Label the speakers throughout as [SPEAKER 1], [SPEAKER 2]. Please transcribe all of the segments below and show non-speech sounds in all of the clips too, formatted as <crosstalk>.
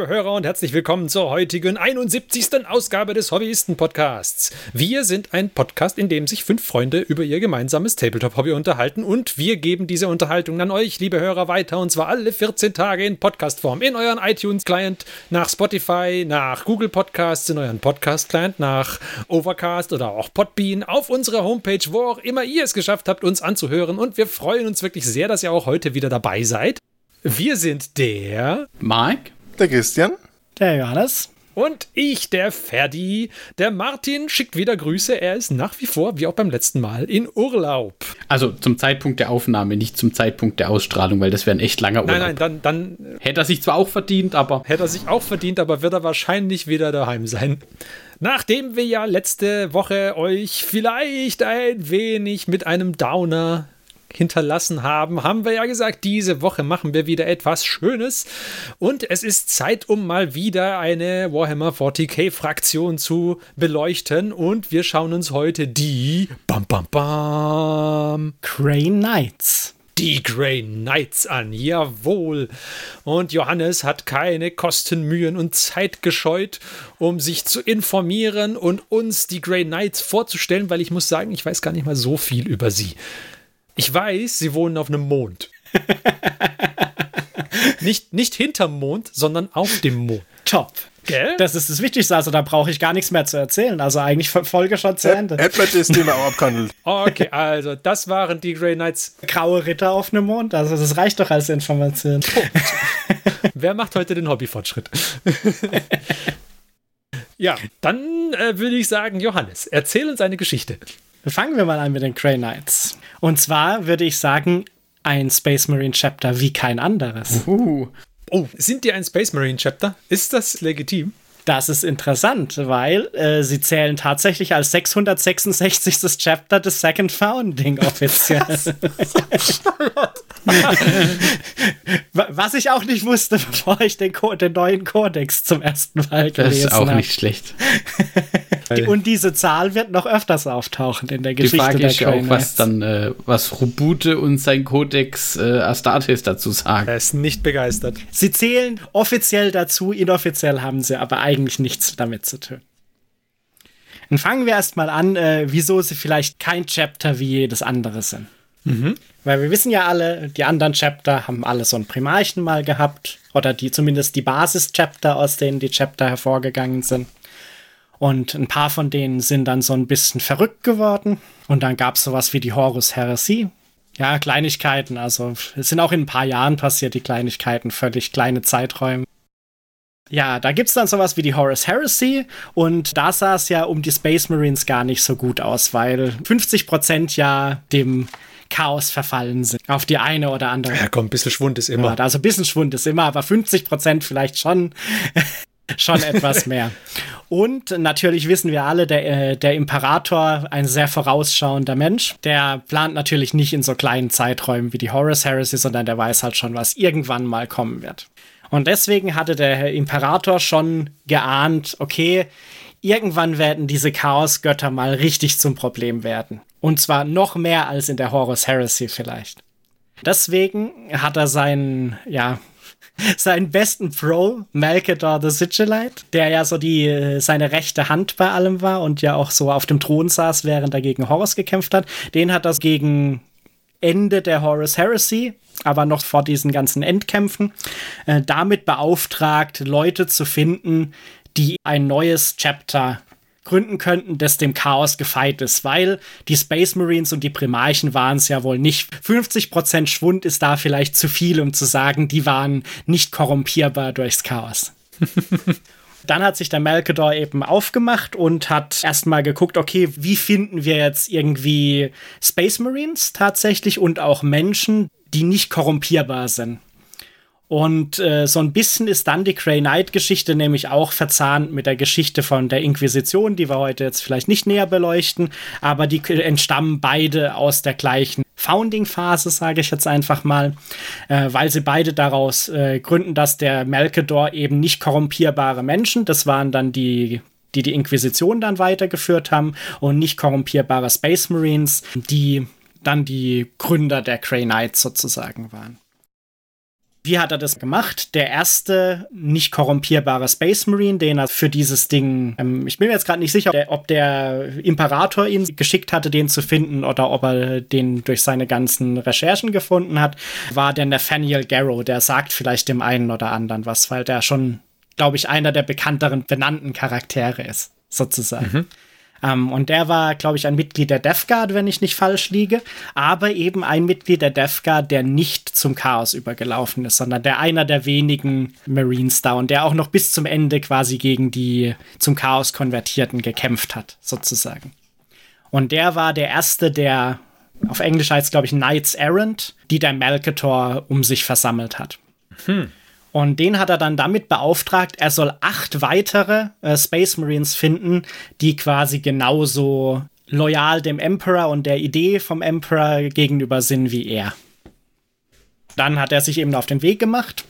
[SPEAKER 1] Liebe Hörer und herzlich willkommen zur heutigen 71. Ausgabe des Hobbyisten-Podcasts. Wir sind ein Podcast, in dem sich fünf Freunde über ihr gemeinsames Tabletop-Hobby unterhalten und wir geben diese Unterhaltung an euch, liebe Hörer, weiter und zwar alle 14 Tage in Podcastform in euren iTunes-Client, nach Spotify, nach Google Podcasts, in euren Podcast-Client, nach Overcast oder auch Podbean, auf unserer Homepage, wo auch immer ihr es geschafft habt, uns anzuhören und wir freuen uns wirklich sehr, dass ihr auch heute wieder dabei seid. Wir sind der
[SPEAKER 2] Mike,
[SPEAKER 3] der Christian,
[SPEAKER 4] der Johannes
[SPEAKER 1] und ich, der Ferdi. Der Martin schickt wieder Grüße. Er ist nach wie vor, wie auch beim letzten Mal, in Urlaub.
[SPEAKER 2] Also zum Zeitpunkt der Aufnahme, nicht zum Zeitpunkt der Ausstrahlung, weil das wäre ein echt langer Urlaub.
[SPEAKER 1] Nein, nein, dann, dann.
[SPEAKER 2] Hätte er sich zwar auch verdient, aber.
[SPEAKER 1] Hätte er sich auch verdient, aber wird er wahrscheinlich wieder daheim sein. Nachdem wir ja letzte Woche euch vielleicht ein wenig mit einem Downer hinterlassen haben, haben wir ja gesagt, diese Woche machen wir wieder etwas Schönes und es ist Zeit, um mal wieder eine Warhammer 40k Fraktion zu beleuchten und wir schauen uns heute die bam bam bam
[SPEAKER 4] Grey Knights
[SPEAKER 1] die Grey Knights an. Jawohl. Und Johannes hat keine Kosten, Mühen und Zeit gescheut, um sich zu informieren und uns die Grey Knights vorzustellen, weil ich muss sagen, ich weiß gar nicht mal so viel über sie. Ich weiß, sie wohnen auf einem Mond. <laughs> nicht, nicht hinterm Mond, sondern auf dem Mond.
[SPEAKER 4] Top. Gell? Das ist das Wichtigste. Also da brauche ich gar nichts mehr zu erzählen. Also eigentlich Folge schon zu Ende.
[SPEAKER 3] Hätten das Thema auch abgehandelt. <laughs>
[SPEAKER 1] Okay, also das waren die Grey Knights.
[SPEAKER 4] Graue Ritter auf einem Mond. Also das reicht doch als Information.
[SPEAKER 1] Wer macht heute den Hobbyfortschritt? <laughs> ja, dann äh, würde ich sagen, Johannes, erzähl uns eine Geschichte.
[SPEAKER 4] Fangen wir mal an mit den Grey Knights. Und zwar würde ich sagen, ein Space Marine Chapter wie kein anderes.
[SPEAKER 1] Uh. Oh, sind die ein Space Marine Chapter? Ist das legitim?
[SPEAKER 4] Das ist interessant, weil äh, sie zählen tatsächlich als 666. Chapter des Second Founding offiziell. <laughs> Was ich auch nicht wusste, <laughs> bevor ich den, den neuen Kodex zum ersten Mal gelesen habe. Das ist
[SPEAKER 2] auch
[SPEAKER 4] hab.
[SPEAKER 2] nicht schlecht. <laughs>
[SPEAKER 4] Und diese Zahl wird noch öfters auftauchen in der Geschichte
[SPEAKER 2] Die Frage
[SPEAKER 4] der
[SPEAKER 2] ist ja auch, was dann, äh, was Rubute und sein Kodex äh, Astartes dazu sagen.
[SPEAKER 1] Er ist nicht begeistert.
[SPEAKER 4] Sie zählen offiziell dazu, inoffiziell haben sie aber eigentlich nichts damit zu tun. Dann fangen wir erstmal an, äh, wieso sie vielleicht kein Chapter wie jedes andere sind. Mhm. Weil wir wissen ja alle, die anderen Chapter haben alle so ein Primarchen mal gehabt. Oder die zumindest die Basis-Chapter, aus denen die Chapter hervorgegangen sind. Und ein paar von denen sind dann so ein bisschen verrückt geworden. Und dann gab es sowas wie die Horus Heresy. Ja, Kleinigkeiten. Also es sind auch in ein paar Jahren passiert, die Kleinigkeiten, völlig kleine Zeiträume. Ja, da gibt es dann sowas wie die Horus Heresy und da sah es ja um die Space Marines gar nicht so gut aus, weil 50% ja dem Chaos verfallen sind. Auf die eine oder andere.
[SPEAKER 1] Ja, komm, ein bisschen Schwund ist immer.
[SPEAKER 4] Ja, also ein bisschen Schwund ist immer, aber 50% vielleicht schon. <laughs> schon etwas mehr. Und natürlich wissen wir alle, der, äh, der Imperator, ein sehr vorausschauender Mensch, der plant natürlich nicht in so kleinen Zeiträumen wie die Horus Heresy, sondern der weiß halt schon, was irgendwann mal kommen wird. Und deswegen hatte der Imperator schon geahnt, okay, irgendwann werden diese Chaosgötter mal richtig zum Problem werden. Und zwar noch mehr als in der Horus Heresy vielleicht. Deswegen hat er seinen, ja, <laughs> seinen besten Pro, Malkador the Sigilite, der ja so die, äh, seine rechte Hand bei allem war und ja auch so auf dem Thron saß, während er gegen Horus gekämpft hat. Den hat er gegen Ende der Horus Heresy, aber noch vor diesen ganzen Endkämpfen, äh, damit beauftragt, Leute zu finden, die ein neues Chapter gründen könnten, das dem Chaos gefeit ist, weil die Space Marines und die Primarchen waren es ja wohl nicht. 50% Schwund ist da vielleicht zu viel, um zu sagen, die waren nicht korrumpierbar durchs Chaos. <laughs> Dann hat sich der Malkador eben aufgemacht und hat erstmal geguckt, okay, wie finden wir jetzt irgendwie Space Marines tatsächlich und auch Menschen, die nicht korrumpierbar sind. Und äh, so ein bisschen ist dann die Grey Knight-Geschichte nämlich auch verzahnt mit der Geschichte von der Inquisition, die wir heute jetzt vielleicht nicht näher beleuchten, aber die entstammen beide aus der gleichen Founding-Phase, sage ich jetzt einfach mal, äh, weil sie beide daraus äh, gründen, dass der Melkador eben nicht korrumpierbare Menschen, das waren dann die die die Inquisition dann weitergeführt haben und nicht korrumpierbare Space Marines, die dann die Gründer der Grey Knights sozusagen waren. Wie hat er das gemacht? Der erste nicht korrumpierbare Space Marine, den er für dieses Ding, ähm, ich bin mir jetzt gerade nicht sicher, ob der Imperator ihn geschickt hatte, den zu finden oder ob er den durch seine ganzen Recherchen gefunden hat, war der Nathaniel Garrow. Der sagt vielleicht dem einen oder anderen was, weil der schon, glaube ich, einer der bekannteren benannten Charaktere ist, sozusagen. Mhm. Ähm, und der war, glaube ich, ein Mitglied der Death Guard, wenn ich nicht falsch liege, aber eben ein Mitglied der Death Guard, der nicht zum Chaos übergelaufen ist, sondern der einer der wenigen Marines da und der auch noch bis zum Ende quasi gegen die zum Chaos Konvertierten gekämpft hat, sozusagen. Und der war der erste, der auf Englisch heißt, glaube ich, Knights Errant, die der Malkator um sich versammelt hat. Hm. Und den hat er dann damit beauftragt, er soll acht weitere äh, Space Marines finden, die quasi genauso loyal dem Emperor und der Idee vom Emperor gegenüber sind wie er. Dann hat er sich eben auf den Weg gemacht,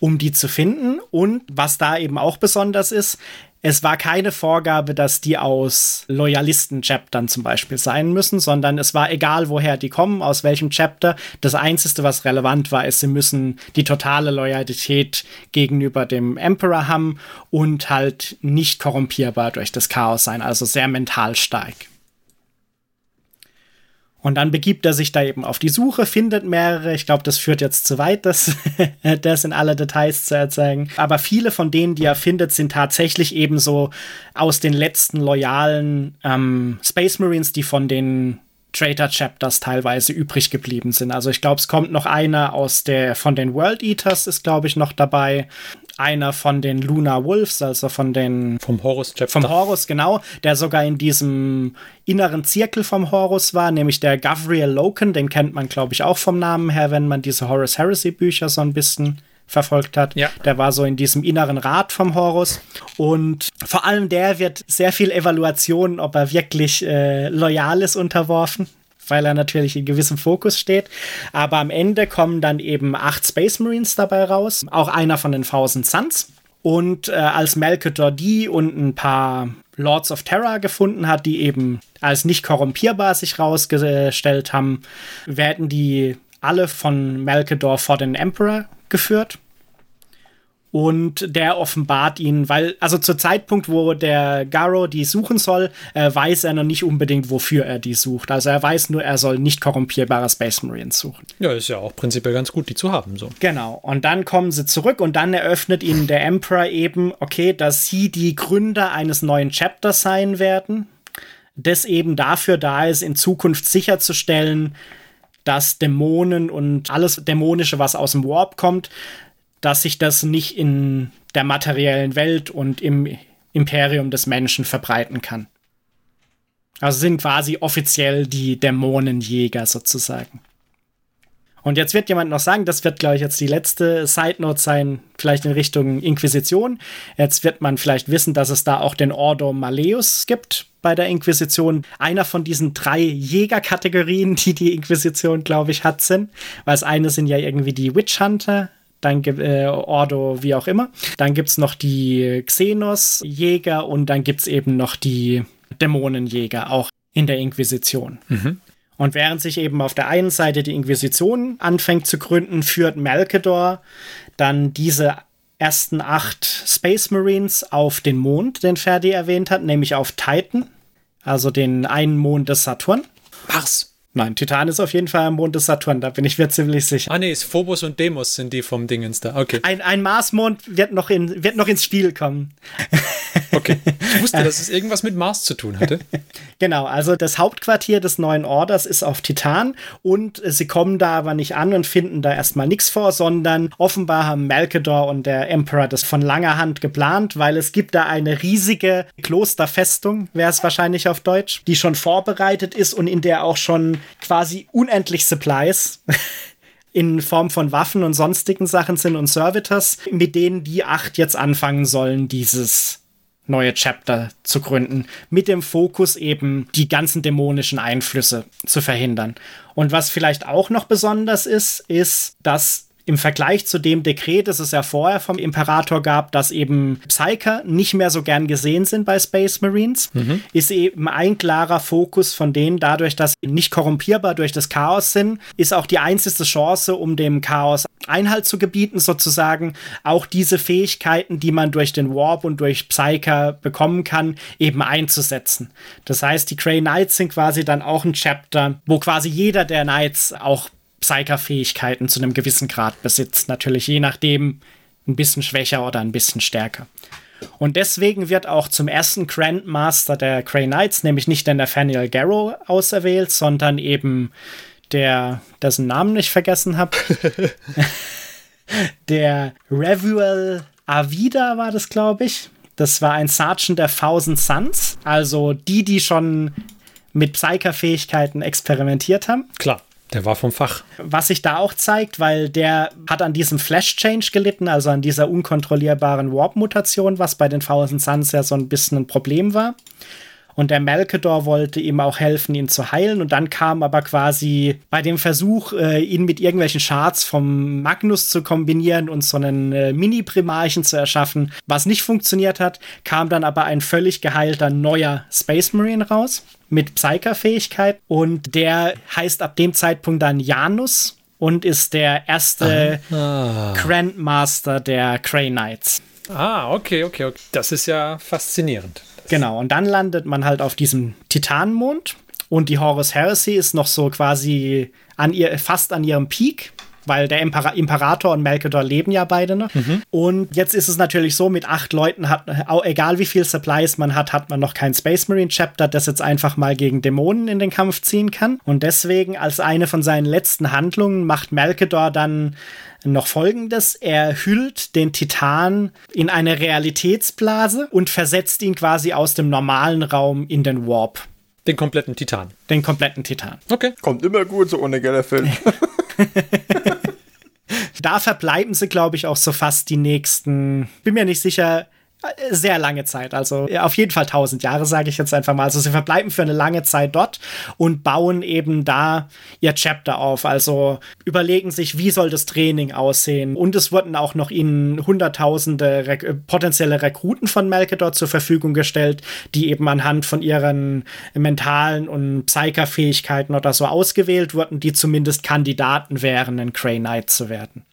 [SPEAKER 4] um die zu finden. Und was da eben auch besonders ist, es war keine Vorgabe, dass die aus Loyalisten-Chaptern zum Beispiel sein müssen, sondern es war egal, woher die kommen, aus welchem Chapter. Das Einzige, was relevant war, ist, sie müssen die totale Loyalität gegenüber dem Emperor haben und halt nicht korrumpierbar durch das Chaos sein, also sehr mental stark. Und dann begibt er sich da eben auf die Suche, findet mehrere. Ich glaube, das führt jetzt zu weit, das, <laughs> das in alle Details zu erzählen. Aber viele von denen, die er findet, sind tatsächlich eben so aus den letzten loyalen ähm, Space Marines, die von den Traitor Chapters teilweise übrig geblieben sind. Also ich glaube, es kommt noch einer aus der von den World Eaters ist glaube ich noch dabei einer von den Luna Wolves, also von den.
[SPEAKER 1] Vom Horus
[SPEAKER 4] Chapter. Vom Horus, genau, der sogar in diesem inneren Zirkel vom Horus war, nämlich der Gavriel Loken, den kennt man, glaube ich, auch vom Namen her, wenn man diese Horus Heresy Bücher so ein bisschen verfolgt hat. Ja. Der war so in diesem inneren Rat vom Horus. Und vor allem der wird sehr viel Evaluation, ob er wirklich äh, loyal ist, unterworfen weil er natürlich in gewissem Fokus steht. Aber am Ende kommen dann eben acht Space Marines dabei raus, auch einer von den Thousand Suns. Und äh, als Melchior die und ein paar Lords of Terror gefunden hat, die eben als nicht korrumpierbar sich rausgestellt haben, werden die alle von Melchor vor den Emperor geführt und der offenbart ihn, weil, also zur Zeitpunkt, wo der Garo die suchen soll, äh, weiß er noch nicht unbedingt, wofür er die sucht. Also er weiß nur, er soll nicht korrumpierbare Space Marines suchen.
[SPEAKER 1] Ja, ist ja auch prinzipiell ganz gut, die zu haben, so.
[SPEAKER 4] Genau. Und dann kommen sie zurück und dann eröffnet ihnen der Emperor eben, okay, dass sie die Gründer eines neuen Chapters sein werden, das eben dafür da ist, in Zukunft sicherzustellen, dass Dämonen und alles Dämonische, was aus dem Warp kommt, dass sich das nicht in der materiellen Welt und im Imperium des Menschen verbreiten kann. Also sind quasi offiziell die Dämonenjäger sozusagen. Und jetzt wird jemand noch sagen, das wird, glaube ich, jetzt die letzte Side Note sein, vielleicht in Richtung Inquisition. Jetzt wird man vielleicht wissen, dass es da auch den Ordo Maleus gibt bei der Inquisition. Einer von diesen drei Jägerkategorien, die die Inquisition, glaube ich, hat, sind. Weil das eine sind ja irgendwie die Witch Hunter, dann gibt äh, Ordo, wie auch immer. Dann gibt es noch die Xenos-Jäger und dann gibt es eben noch die Dämonenjäger, auch in der Inquisition. Mhm. Und während sich eben auf der einen Seite die Inquisition anfängt zu gründen, führt Malkador dann diese ersten acht Space Marines auf den Mond, den Ferdi erwähnt hat, nämlich auf Titan, also den einen Mond des Saturn.
[SPEAKER 1] Mars.
[SPEAKER 4] Nein, Titan ist auf jeden Fall am Mond des Saturn, da bin ich mir ziemlich sicher.
[SPEAKER 1] Ah, nee, ist Phobos und Demos sind die vom Dingens da. Okay.
[SPEAKER 4] Ein, ein Marsmond wird noch, in, wird noch ins Spiel kommen. <laughs>
[SPEAKER 1] Okay. Ich wusste, dass es irgendwas mit Mars zu tun hatte. <laughs>
[SPEAKER 4] Genau, also das Hauptquartier des neuen Orders ist auf Titan und sie kommen da aber nicht an und finden da erstmal nichts vor, sondern offenbar haben Malkador und der Emperor das von langer Hand geplant, weil es gibt da eine riesige Klosterfestung, wäre es wahrscheinlich auf Deutsch, die schon vorbereitet ist und in der auch schon quasi unendlich Supplies <laughs> in Form von Waffen und sonstigen Sachen sind und Servitors, mit denen die acht jetzt anfangen sollen, dieses neue Chapter zu gründen, mit dem Fokus eben die ganzen dämonischen Einflüsse zu verhindern. Und was vielleicht auch noch besonders ist, ist, dass im Vergleich zu dem Dekret, das es ja vorher vom Imperator gab, dass eben Psyker nicht mehr so gern gesehen sind bei Space Marines, mhm. ist eben ein klarer Fokus von denen, dadurch, dass sie nicht korrumpierbar durch das Chaos sind, ist auch die einzige Chance, um dem Chaos Einhalt zu gebieten, sozusagen auch diese Fähigkeiten, die man durch den Warp und durch Psyker bekommen kann, eben einzusetzen. Das heißt, die Grey Knights sind quasi dann auch ein Chapter, wo quasi jeder der Knights auch Psyker-Fähigkeiten zu einem gewissen Grad besitzt. Natürlich je nachdem ein bisschen schwächer oder ein bisschen stärker. Und deswegen wird auch zum ersten Grandmaster der Grey Knights, nämlich nicht der Nathaniel Garrow auserwählt, sondern eben der, dessen Namen ich vergessen habe. <laughs> der Revuel Avida war das, glaube ich. Das war ein Sergeant der Thousand Suns, also die, die schon mit Psyker-Fähigkeiten experimentiert haben.
[SPEAKER 1] Klar. Der war vom Fach.
[SPEAKER 4] Was sich da auch zeigt, weil der hat an diesem Flash-Change gelitten, also an dieser unkontrollierbaren Warp-Mutation, was bei den Thousand Suns ja so ein bisschen ein Problem war. Und der Melkador wollte ihm auch helfen, ihn zu heilen. Und dann kam aber quasi bei dem Versuch, äh, ihn mit irgendwelchen Charts vom Magnus zu kombinieren und so einen äh, Mini-Primarchen zu erschaffen, was nicht funktioniert hat, kam dann aber ein völlig geheilter neuer Space Marine raus mit Psyker-Fähigkeit. Und der heißt ab dem Zeitpunkt dann Janus und ist der erste ah. Grandmaster der Grey Knights.
[SPEAKER 1] Ah, okay, okay, okay. Das ist ja faszinierend.
[SPEAKER 4] Genau, und dann landet man halt auf diesem Titanmond und die Horus Heresy ist noch so quasi an ihr, fast an ihrem Peak weil der Imper Imperator und Melkador leben ja beide noch. Mhm. Und jetzt ist es natürlich so, mit acht Leuten hat, egal wie viel Supplies man hat, hat man noch kein Space Marine Chapter, das jetzt einfach mal gegen Dämonen in den Kampf ziehen kann. Und deswegen als eine von seinen letzten Handlungen macht Melkador dann noch folgendes. Er hüllt den Titan in eine Realitätsblase und versetzt ihn quasi aus dem normalen Raum in den Warp.
[SPEAKER 1] Den kompletten Titan.
[SPEAKER 4] Den kompletten Titan.
[SPEAKER 3] Okay. Kommt immer gut, so ohne Gellerfeld. <laughs>
[SPEAKER 4] da verbleiben sie, glaube ich, auch so fast die nächsten, bin mir nicht sicher, sehr lange Zeit. Also auf jeden Fall 1000 Jahre, sage ich jetzt einfach mal. Also sie verbleiben für eine lange Zeit dort und bauen eben da ihr Chapter auf. Also überlegen sich, wie soll das Training aussehen. Und es wurden auch noch ihnen hunderttausende Re potenzielle Rekruten von Melkedor zur Verfügung gestellt, die eben anhand von ihren mentalen und Psyker-Fähigkeiten oder so ausgewählt wurden, die zumindest Kandidaten wären, ein Grey Knight zu werden.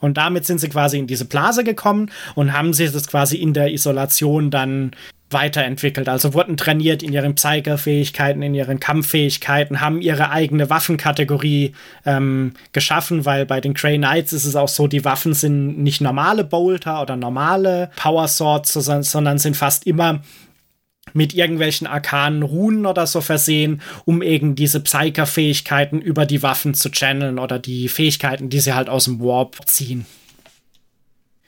[SPEAKER 4] Und damit sind sie quasi in diese Blase gekommen und haben sich das quasi in der Isolation dann weiterentwickelt. Also wurden trainiert in ihren Psyker-Fähigkeiten, in ihren Kampffähigkeiten, haben ihre eigene Waffenkategorie ähm, geschaffen, weil bei den Grey Knights ist es auch so, die Waffen sind nicht normale Bolter oder normale Power Swords, sondern sind fast immer mit irgendwelchen arkanen Runen oder so versehen, um eben diese Psyker-Fähigkeiten über die Waffen zu channeln oder die Fähigkeiten, die sie halt aus dem Warp ziehen.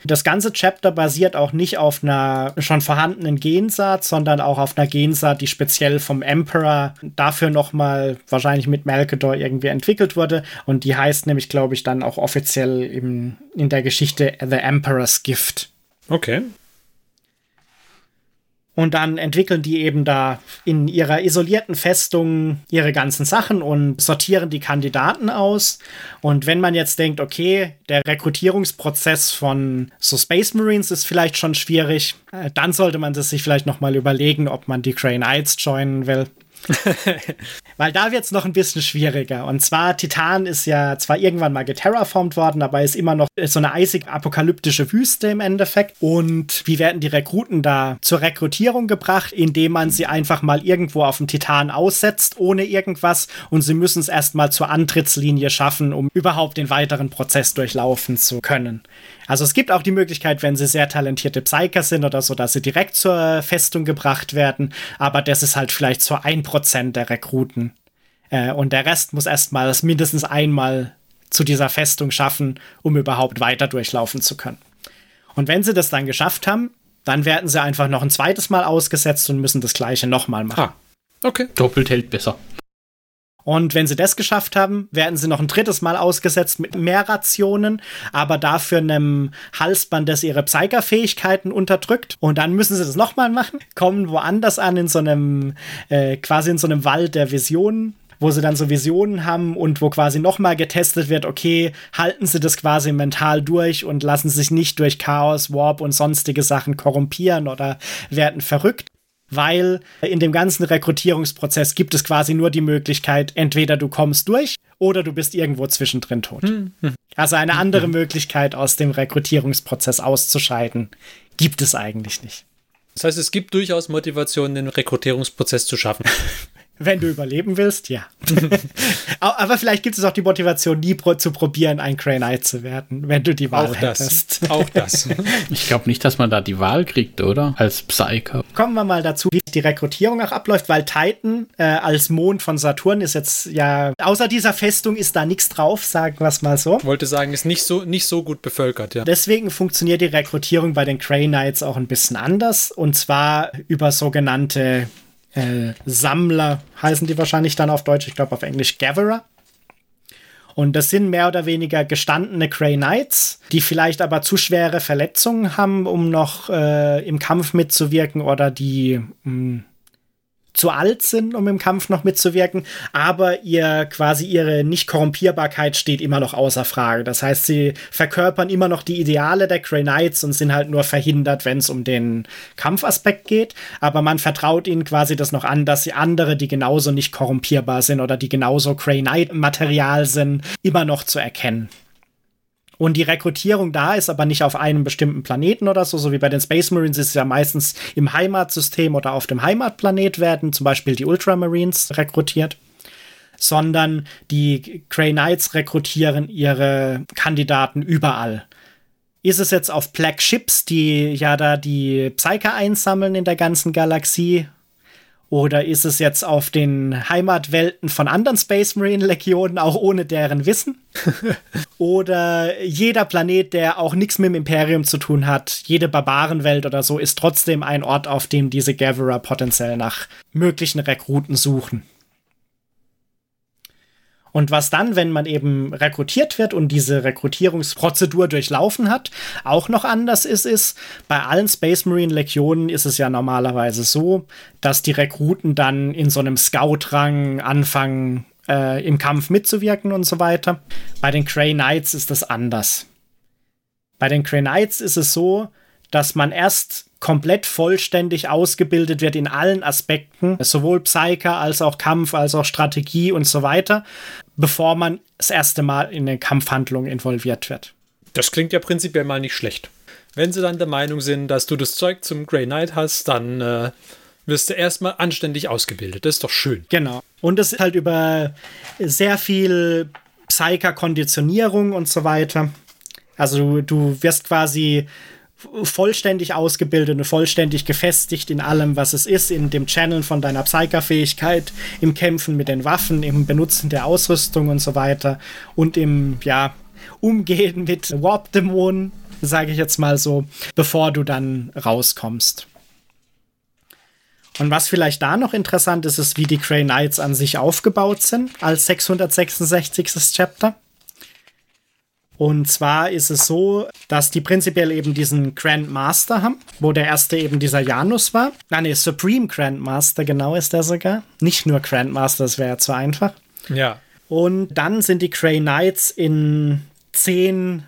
[SPEAKER 4] Das ganze Chapter basiert auch nicht auf einer schon vorhandenen Gensaat, sondern auch auf einer Gensaat, die speziell vom Emperor dafür nochmal wahrscheinlich mit Melkador irgendwie entwickelt wurde. Und die heißt nämlich, glaube ich, dann auch offiziell im, in der Geschichte The Emperor's Gift.
[SPEAKER 1] Okay.
[SPEAKER 4] Und dann entwickeln die eben da in ihrer isolierten Festung ihre ganzen Sachen und sortieren die Kandidaten aus. Und wenn man jetzt denkt, okay, der Rekrutierungsprozess von so Space Marines ist vielleicht schon schwierig, äh, dann sollte man das sich vielleicht noch mal überlegen, ob man die Crane Knights joinen will. <laughs> Weil da wird es noch ein bisschen schwieriger. Und zwar, Titan ist ja zwar irgendwann mal geterraformt worden, aber ist immer noch so eine eisig apokalyptische Wüste im Endeffekt. Und wie werden die Rekruten da zur Rekrutierung gebracht? Indem man sie einfach mal irgendwo auf dem Titan aussetzt, ohne irgendwas. Und sie müssen es erstmal zur Antrittslinie schaffen, um überhaupt den weiteren Prozess durchlaufen zu können. Also es gibt auch die Möglichkeit, wenn sie sehr talentierte Psyker sind oder so, dass sie direkt zur Festung gebracht werden. Aber das ist halt vielleicht so ein Prozent der Rekruten. Äh, und der Rest muss erstmal mindestens einmal zu dieser Festung schaffen, um überhaupt weiter durchlaufen zu können. Und wenn sie das dann geschafft haben, dann werden sie einfach noch ein zweites Mal ausgesetzt und müssen das gleiche nochmal machen. Ah,
[SPEAKER 2] okay. Doppelt hält besser.
[SPEAKER 4] Und wenn sie das geschafft haben, werden sie noch ein drittes Mal ausgesetzt mit mehr Rationen, aber dafür einem Halsband, das ihre Psyker-Fähigkeiten unterdrückt. Und dann müssen sie das nochmal machen, <laughs> kommen woanders an, in so einem, äh, quasi in so einem Wald der Visionen wo sie dann so Visionen haben und wo quasi nochmal getestet wird, okay, halten sie das quasi mental durch und lassen sich nicht durch Chaos, Warp und sonstige Sachen korrumpieren oder werden verrückt. Weil in dem ganzen Rekrutierungsprozess gibt es quasi nur die Möglichkeit, entweder du kommst durch oder du bist irgendwo zwischendrin tot. Hm, hm. Also eine andere hm. Möglichkeit aus dem Rekrutierungsprozess auszuscheiden, gibt es eigentlich nicht.
[SPEAKER 1] Das heißt, es gibt durchaus Motivation, den Rekrutierungsprozess zu schaffen. <laughs>
[SPEAKER 4] Wenn du überleben willst, ja. <laughs> Aber vielleicht gibt es auch die Motivation, nie pro zu probieren, ein Grey Knight zu werden, wenn du die Wahl auch hättest.
[SPEAKER 1] Das. Auch das. <laughs>
[SPEAKER 2] ich glaube nicht, dass man da die Wahl kriegt, oder? Als Psycho.
[SPEAKER 4] Kommen wir mal dazu, wie die Rekrutierung auch abläuft, weil Titan äh, als Mond von Saturn ist jetzt ja, außer dieser Festung ist da nichts drauf, sagen wir es mal so.
[SPEAKER 1] Ich wollte sagen, ist nicht so, nicht so gut bevölkert, ja.
[SPEAKER 4] Deswegen funktioniert die Rekrutierung bei den Grey Knights auch ein bisschen anders und zwar über sogenannte äh, Sammler heißen die wahrscheinlich dann auf Deutsch, ich glaube auf Englisch Gatherer. Und das sind mehr oder weniger gestandene Grey Knights, die vielleicht aber zu schwere Verletzungen haben, um noch äh, im Kampf mitzuwirken oder die mh, hm, zu alt sind, um im Kampf noch mitzuwirken, aber ihr quasi ihre Nicht-Korrumpierbarkeit steht immer noch außer Frage. Das heißt, sie verkörpern immer noch die Ideale der Grey Knights und sind halt nur verhindert, wenn es um den Kampfaspekt geht. Aber man vertraut ihnen quasi das noch an, dass sie andere, die genauso nicht korrumpierbar sind oder die genauso Grey Knight-Material sind, immer noch zu erkennen. Und die Rekrutierung da ist aber nicht auf einem bestimmten Planeten oder so, so wie bei den Space Marines ist es ja meistens im Heimatsystem oder auf dem Heimatplanet werden zum Beispiel die Ultramarines rekrutiert, sondern die Grey Knights rekrutieren ihre Kandidaten überall. Ist es jetzt auf Black Ships, die ja da die Psyker einsammeln in der ganzen Galaxie oder ist es jetzt auf den Heimatwelten von anderen Space Marine Legionen, auch ohne deren Wissen? <laughs> oder jeder Planet, der auch nichts mit dem Imperium zu tun hat, jede Barbarenwelt oder so, ist trotzdem ein Ort, auf dem diese Gatherer potenziell nach möglichen Rekruten suchen. Und was dann, wenn man eben rekrutiert wird und diese Rekrutierungsprozedur durchlaufen hat, auch noch anders ist, ist, bei allen Space Marine Legionen ist es ja normalerweise so, dass die Rekruten dann in so einem Scout-Rang anfangen, äh, im Kampf mitzuwirken und so weiter. Bei den Grey Knights ist das anders. Bei den Grey Knights ist es so, dass man erst komplett vollständig ausgebildet wird in allen Aspekten, sowohl Psyker als auch Kampf, als auch Strategie und so weiter, bevor man das erste Mal in eine Kampfhandlung involviert wird.
[SPEAKER 1] Das klingt ja prinzipiell mal nicht schlecht. Wenn sie dann der Meinung sind, dass du das Zeug zum Grey Knight hast, dann äh, wirst du erstmal anständig ausgebildet. Das ist doch schön.
[SPEAKER 4] Genau. Und es ist halt über sehr viel Psyker-Konditionierung und so weiter. Also du, du wirst quasi vollständig ausgebildet und vollständig gefestigt in allem, was es ist, in dem Channel von deiner Psykerfähigkeit, im Kämpfen mit den Waffen, im Benutzen der Ausrüstung und so weiter und im, ja, Umgehen mit Warp-Dämonen, sage ich jetzt mal so, bevor du dann rauskommst. Und was vielleicht da noch interessant ist, ist, wie die Grey Knights an sich aufgebaut sind als 666. Chapter. Und zwar ist es so, dass die prinzipiell eben diesen Grand Master haben, wo der erste eben dieser Janus war. Nein, nee, Supreme Grand Master, genau ist der sogar. Nicht nur Grand Master, das wäre ja zu einfach.
[SPEAKER 1] Ja.
[SPEAKER 4] Und dann sind die Grey Knights in zehn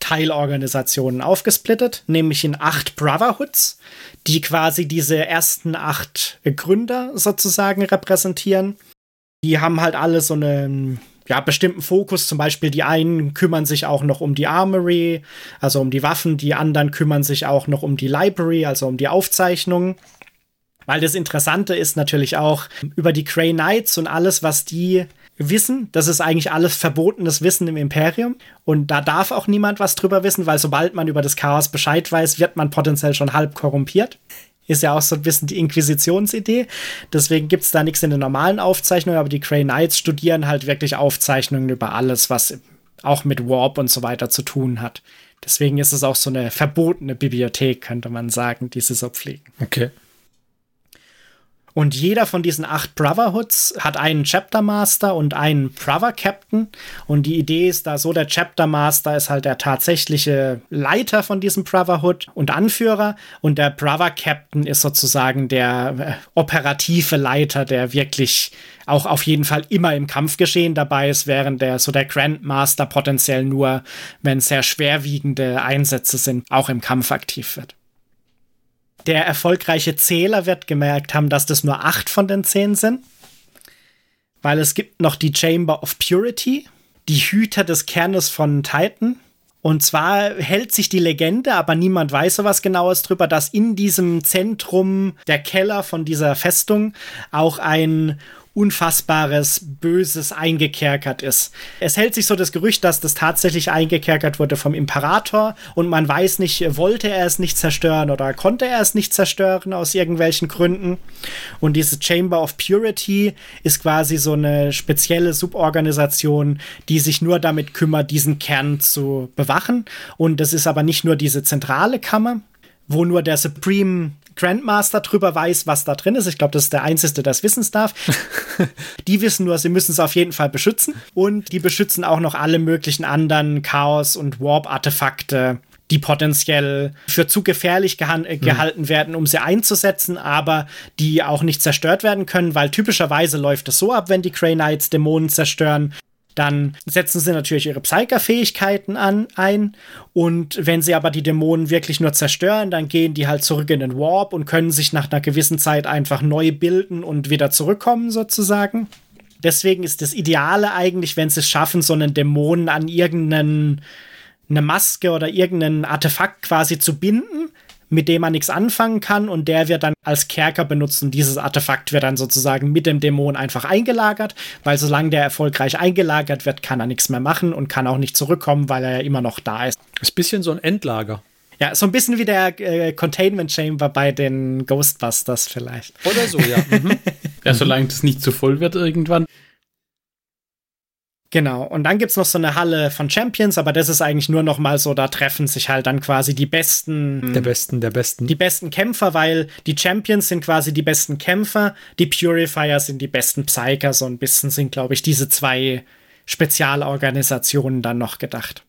[SPEAKER 4] Teilorganisationen aufgesplittet, nämlich in acht Brotherhoods, die quasi diese ersten acht Gründer sozusagen repräsentieren. Die haben halt alle so eine ja, bestimmten Fokus. Zum Beispiel die einen kümmern sich auch noch um die Armory, also um die Waffen, die anderen kümmern sich auch noch um die Library, also um die Aufzeichnungen. Weil das Interessante ist natürlich auch über die Grey Knights und alles, was die wissen. Das ist eigentlich alles verbotenes Wissen im Imperium. Und da darf auch niemand was drüber wissen, weil sobald man über das Chaos Bescheid weiß, wird man potenziell schon halb korrumpiert. Ist ja auch so ein bisschen die Inquisitionsidee. Deswegen gibt es da nichts in den normalen Aufzeichnungen, aber die Grey Knights studieren halt wirklich Aufzeichnungen über alles, was auch mit Warp und so weiter zu tun hat. Deswegen ist es auch so eine verbotene Bibliothek, könnte man sagen, die sie so pflegen.
[SPEAKER 1] Okay.
[SPEAKER 4] Und jeder von diesen acht Brotherhoods hat einen Chapter Master und einen Brother Captain. Und die Idee ist da so, der Chapter Master ist halt der tatsächliche Leiter von diesem Brotherhood und Anführer. Und der Brother Captain ist sozusagen der äh, operative Leiter, der wirklich auch auf jeden Fall immer im Kampfgeschehen dabei ist, während der so der Grandmaster potenziell nur, wenn sehr schwerwiegende Einsätze sind, auch im Kampf aktiv wird der erfolgreiche Zähler wird gemerkt haben, dass das nur acht von den zehn sind. Weil es gibt noch die Chamber of Purity, die Hüter des Kernes von Titan. Und zwar hält sich die Legende, aber niemand weiß so was genaues drüber, dass in diesem Zentrum der Keller von dieser Festung auch ein Unfassbares, Böses eingekerkert ist. Es hält sich so das Gerücht, dass das tatsächlich eingekerkert wurde vom Imperator und man weiß nicht, wollte er es nicht zerstören oder konnte er es nicht zerstören aus irgendwelchen Gründen. Und diese Chamber of Purity ist quasi so eine spezielle Suborganisation, die sich nur damit kümmert, diesen Kern zu bewachen. Und das ist aber nicht nur diese zentrale Kammer, wo nur der Supreme Grandmaster drüber weiß, was da drin ist. Ich glaube, das ist der Einzige, der das wissen darf. <laughs> die wissen nur, sie müssen es auf jeden Fall beschützen. Und die beschützen auch noch alle möglichen anderen Chaos- und Warp-Artefakte, die potenziell für zu gefährlich äh, gehalten mhm. werden, um sie einzusetzen, aber die auch nicht zerstört werden können, weil typischerweise läuft es so ab, wenn die Grey Knights Dämonen zerstören, dann setzen sie natürlich ihre Psyker-Fähigkeiten ein. Und wenn sie aber die Dämonen wirklich nur zerstören, dann gehen die halt zurück in den Warp und können sich nach einer gewissen Zeit einfach neu bilden und wieder zurückkommen, sozusagen. Deswegen ist das Ideale eigentlich, wenn sie es schaffen, so einen Dämonen an irgendeine Maske oder irgendein Artefakt quasi zu binden mit dem man nichts anfangen kann und der wird dann als Kerker benutzt und dieses Artefakt wird dann sozusagen mit dem Dämon einfach eingelagert, weil solange der erfolgreich eingelagert wird, kann er nichts mehr machen und kann auch nicht zurückkommen, weil er ja immer noch da ist.
[SPEAKER 1] Ist ein bisschen so ein Endlager.
[SPEAKER 4] Ja, so ein bisschen wie der äh, Containment Chamber bei den Ghostbusters vielleicht.
[SPEAKER 1] Oder so, ja. Mhm. <laughs>
[SPEAKER 2] ja, solange das nicht zu voll wird irgendwann.
[SPEAKER 4] Genau, und dann gibt's noch so eine Halle von Champions, aber das ist eigentlich nur noch mal so, da treffen sich halt dann quasi die besten.
[SPEAKER 1] Der besten, der besten.
[SPEAKER 4] Die besten Kämpfer, weil die Champions sind quasi die besten Kämpfer, die Purifier sind die besten Psyker, so ein bisschen sind, glaube ich, diese zwei Spezialorganisationen dann noch gedacht.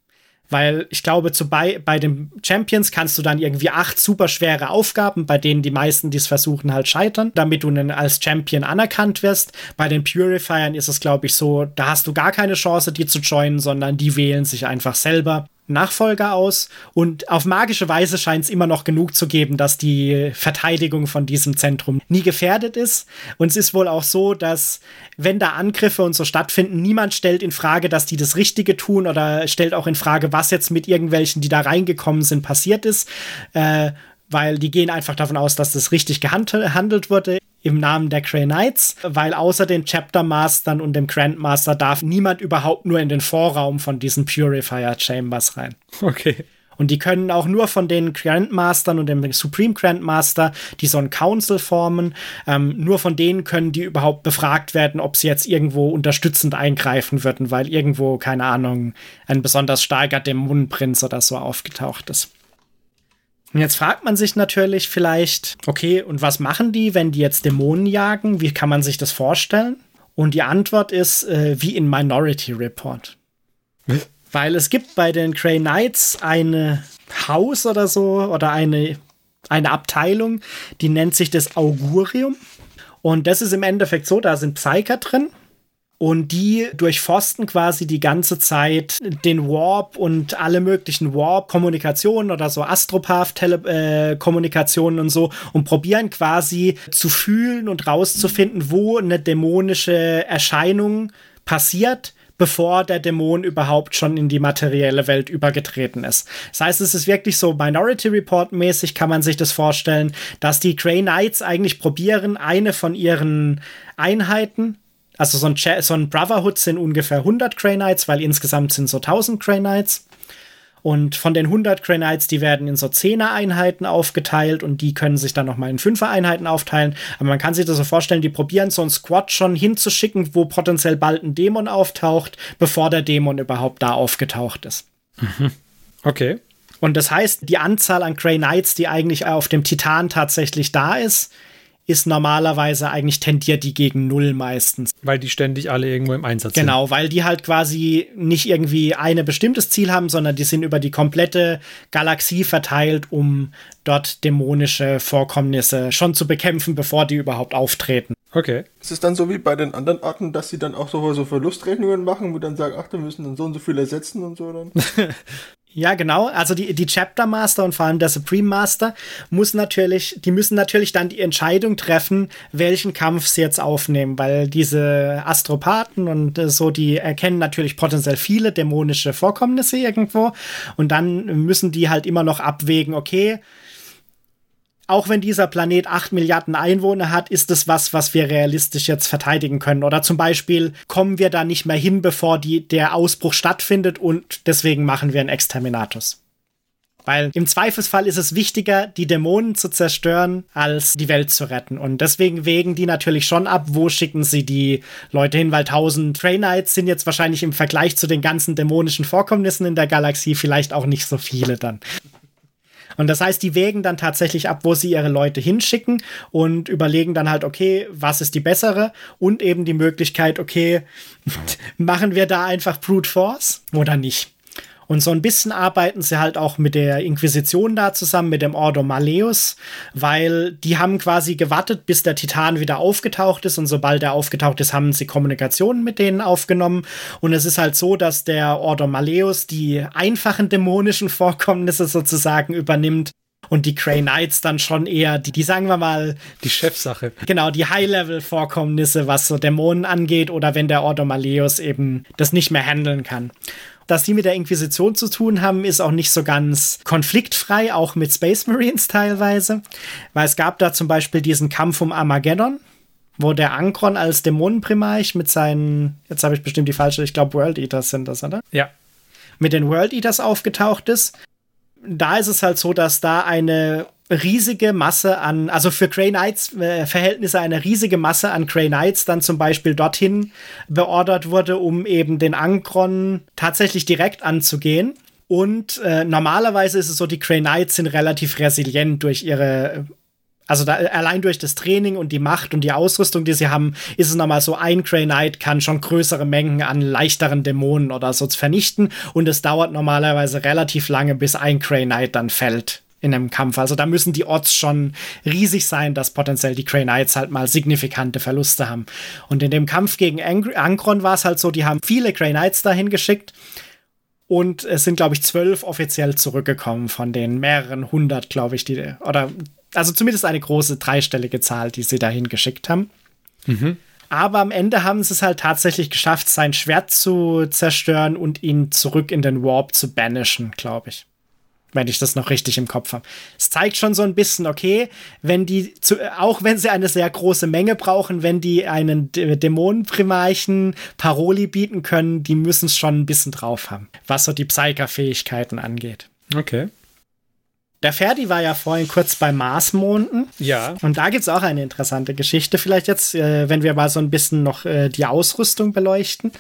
[SPEAKER 4] Weil ich glaube, zu bei, bei den Champions kannst du dann irgendwie acht super schwere Aufgaben, bei denen die meisten, die es versuchen, halt scheitern, damit du als Champion anerkannt wirst. Bei den Purifiern ist es, glaube ich, so, da hast du gar keine Chance, die zu joinen, sondern die wählen sich einfach selber. Nachfolger aus und auf magische Weise scheint es immer noch genug zu geben, dass die Verteidigung von diesem Zentrum nie gefährdet ist. Und es ist wohl auch so, dass wenn da Angriffe und so stattfinden, niemand stellt in Frage, dass die das Richtige tun oder stellt auch in Frage, was jetzt mit irgendwelchen, die da reingekommen sind, passiert ist. Äh, weil die gehen einfach davon aus, dass das richtig gehandelt wurde im Namen der Grey Knights, weil außer den Chapter Mastern und dem Grandmaster darf niemand überhaupt nur in den Vorraum von diesen Purifier Chambers rein.
[SPEAKER 1] Okay.
[SPEAKER 4] Und die können auch nur von den Grandmastern und dem Supreme Grandmaster, die so ein Council formen, ähm, nur von denen können die überhaupt befragt werden, ob sie jetzt irgendwo unterstützend eingreifen würden, weil irgendwo, keine Ahnung, ein besonders starker Dämonenprinz oder so aufgetaucht ist. Und jetzt fragt man sich natürlich vielleicht, okay, und was machen die, wenn die jetzt Dämonen jagen? Wie kann man sich das vorstellen? Und die Antwort ist äh, wie in Minority Report. Hm? Weil es gibt bei den Grey Knights ein Haus oder so oder eine, eine Abteilung, die nennt sich das Augurium. Und das ist im Endeffekt so, da sind Psyker drin und die durchforsten quasi die ganze Zeit den Warp und alle möglichen Warp-Kommunikationen oder so Astropath-Kommunikationen und so und probieren quasi zu fühlen und rauszufinden, wo eine dämonische Erscheinung passiert, bevor der Dämon überhaupt schon in die materielle Welt übergetreten ist. Das heißt, es ist wirklich so Minority Report mäßig, kann man sich das vorstellen, dass die Grey Knights eigentlich probieren, eine von ihren Einheiten also so ein, so ein Brotherhood sind ungefähr 100 Grey Knights, weil insgesamt sind so 1000 Grey Knights. Und von den 100 Grey Knights, die werden in so 10er Einheiten aufgeteilt und die können sich dann nochmal in 5er Einheiten aufteilen. Aber man kann sich das so vorstellen, die probieren so ein Squad schon hinzuschicken, wo potenziell bald ein Dämon auftaucht, bevor der Dämon überhaupt da aufgetaucht ist.
[SPEAKER 1] Mhm. Okay.
[SPEAKER 4] Und das heißt, die Anzahl an Grey Knights, die eigentlich auf dem Titan tatsächlich da ist, ist normalerweise eigentlich tendiert die gegen Null meistens.
[SPEAKER 1] Weil die ständig alle irgendwo im Einsatz sind.
[SPEAKER 4] Genau, weil die halt quasi nicht irgendwie ein bestimmtes Ziel haben, sondern die sind über die komplette Galaxie verteilt, um dort dämonische Vorkommnisse schon zu bekämpfen, bevor die überhaupt auftreten.
[SPEAKER 1] Okay.
[SPEAKER 3] Ist es dann so wie bei den anderen Arten, dass sie dann auch so, so Verlustrechnungen machen, wo dann sagen, ach, wir müssen dann so und so viel ersetzen und so dann? <laughs>
[SPEAKER 4] Ja, genau. Also die, die Chapter Master und vor allem der Supreme Master muss natürlich, die müssen natürlich dann die Entscheidung treffen, welchen Kampf sie jetzt aufnehmen, weil diese Astropathen und so, die erkennen natürlich potenziell viele dämonische Vorkommnisse irgendwo und dann müssen die halt immer noch abwägen, okay, auch wenn dieser Planet 8 Milliarden Einwohner hat, ist es was, was wir realistisch jetzt verteidigen können. Oder zum Beispiel kommen wir da nicht mehr hin, bevor die, der Ausbruch stattfindet und deswegen machen wir einen Exterminatus. Weil im Zweifelsfall ist es wichtiger, die Dämonen zu zerstören, als die Welt zu retten. Und deswegen wägen die natürlich schon ab, wo schicken sie die Leute hin, weil 1000 Trey Knights sind jetzt wahrscheinlich im Vergleich zu den ganzen dämonischen Vorkommnissen in der Galaxie vielleicht auch nicht so viele dann. Und das heißt, die wägen dann tatsächlich ab, wo sie ihre Leute hinschicken und überlegen dann halt, okay, was ist die bessere? Und eben die Möglichkeit, okay, <laughs> machen wir da einfach Brute Force oder nicht? Und so ein bisschen arbeiten sie halt auch mit der Inquisition da zusammen, mit dem Ordo Maleus, weil die haben quasi gewartet, bis der Titan wieder aufgetaucht ist. Und sobald er aufgetaucht ist, haben sie Kommunikation mit denen aufgenommen. Und es ist halt so, dass der Ordo Maleus die einfachen dämonischen Vorkommnisse sozusagen übernimmt und die Grey Knights dann schon eher die, die sagen wir mal.
[SPEAKER 1] Die Chefsache.
[SPEAKER 4] Genau, die High-Level-Vorkommnisse, was so Dämonen angeht oder wenn der Ordo Maleus eben das nicht mehr handeln kann dass die mit der Inquisition zu tun haben, ist auch nicht so ganz konfliktfrei, auch mit Space Marines teilweise. Weil es gab da zum Beispiel diesen Kampf um Armageddon, wo der Ankron als Dämonenprimarch mit seinen, jetzt habe ich bestimmt die falsche, ich glaube World Eaters sind das, oder?
[SPEAKER 1] Ja.
[SPEAKER 4] Mit den World Eaters aufgetaucht ist. Da ist es halt so, dass da eine riesige Masse an, also für Grey Knights äh, Verhältnisse eine riesige Masse an Grey Knights dann zum Beispiel dorthin beordert wurde, um eben den Ankron tatsächlich direkt anzugehen. Und äh, normalerweise ist es so, die Grey Knights sind relativ resilient durch ihre also da, allein durch das Training und die Macht und die Ausrüstung, die sie haben, ist es nochmal so, ein Grey Knight kann schon größere Mengen an leichteren Dämonen oder so vernichten und es dauert normalerweise relativ lange, bis ein Grey Knight dann fällt in einem Kampf. Also da müssen die Odds schon riesig sein, dass potenziell die Grey Knights halt mal signifikante Verluste haben. Und in dem Kampf gegen Ang Ankron war es halt so, die haben viele Grey Knights dahin geschickt. Und es sind, glaube ich, zwölf offiziell zurückgekommen von den mehreren hundert, glaube ich, die, oder, also zumindest eine große dreistellige Zahl, die sie dahin geschickt haben. Mhm. Aber am Ende haben sie es halt tatsächlich geschafft, sein Schwert zu zerstören und ihn zurück in den Warp zu banishen, glaube ich wenn ich das noch richtig im Kopf habe. Es zeigt schon so ein bisschen, okay, wenn die, zu, auch wenn sie eine sehr große Menge brauchen, wenn die einen Dämonenprimarchen Paroli bieten können, die müssen es schon ein bisschen drauf haben, was so die Psyker-Fähigkeiten angeht.
[SPEAKER 1] Okay.
[SPEAKER 4] Der Ferdi war ja vorhin kurz bei Marsmonden.
[SPEAKER 1] Ja.
[SPEAKER 4] Und da gibt es auch eine interessante Geschichte. Vielleicht jetzt, äh, wenn wir mal so ein bisschen noch äh, die Ausrüstung beleuchten.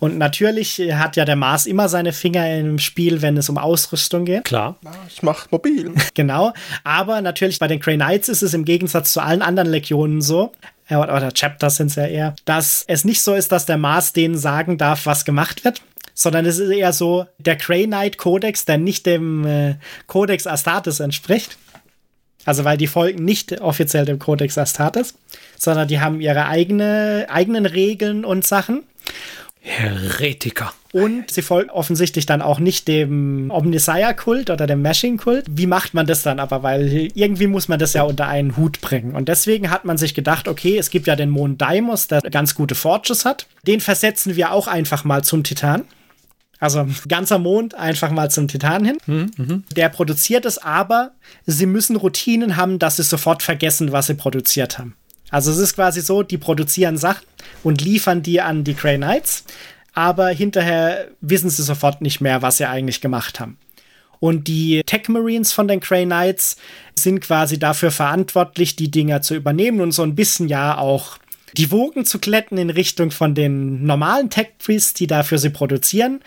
[SPEAKER 4] Und natürlich hat ja der Mars immer seine Finger im Spiel, wenn es um Ausrüstung geht.
[SPEAKER 1] Klar.
[SPEAKER 3] Ich mach mobil. <laughs>
[SPEAKER 4] Genau. Aber natürlich bei den Grey Knights ist es im Gegensatz zu allen anderen Legionen so, äh, oder Chapters sind es ja eher, dass es nicht so ist, dass der Mars denen sagen darf, was gemacht wird, sondern es ist eher so der Grey Knight Codex, der nicht dem äh, Codex Astartes entspricht. Also weil die folgen nicht offiziell dem Codex Astartes, sondern die haben ihre eigene, eigenen Regeln und Sachen.
[SPEAKER 1] Heretiker.
[SPEAKER 4] Und sie folgen offensichtlich dann auch nicht dem Omnissiah-Kult oder dem Mashing-Kult. Wie macht man das dann aber? Weil irgendwie muss man das ja unter einen Hut bringen. Und deswegen hat man sich gedacht, okay, es gibt ja den Mond Daimos, der ganz gute Forges hat. Den versetzen wir auch einfach mal zum Titan. Also ganzer Mond einfach mal zum Titan hin. Mhm, der produziert es, aber sie müssen Routinen haben, dass sie sofort vergessen, was sie produziert haben. Also es ist quasi so, die produzieren Sachen und liefern die an die Grey Knights, aber hinterher wissen sie sofort nicht mehr, was sie eigentlich gemacht haben. Und die Tech Marines von den Grey Knights sind quasi dafür verantwortlich, die Dinger zu übernehmen und so ein bisschen ja auch die Wogen zu glätten in Richtung von den normalen Tech-Trees, die da für sie produzieren.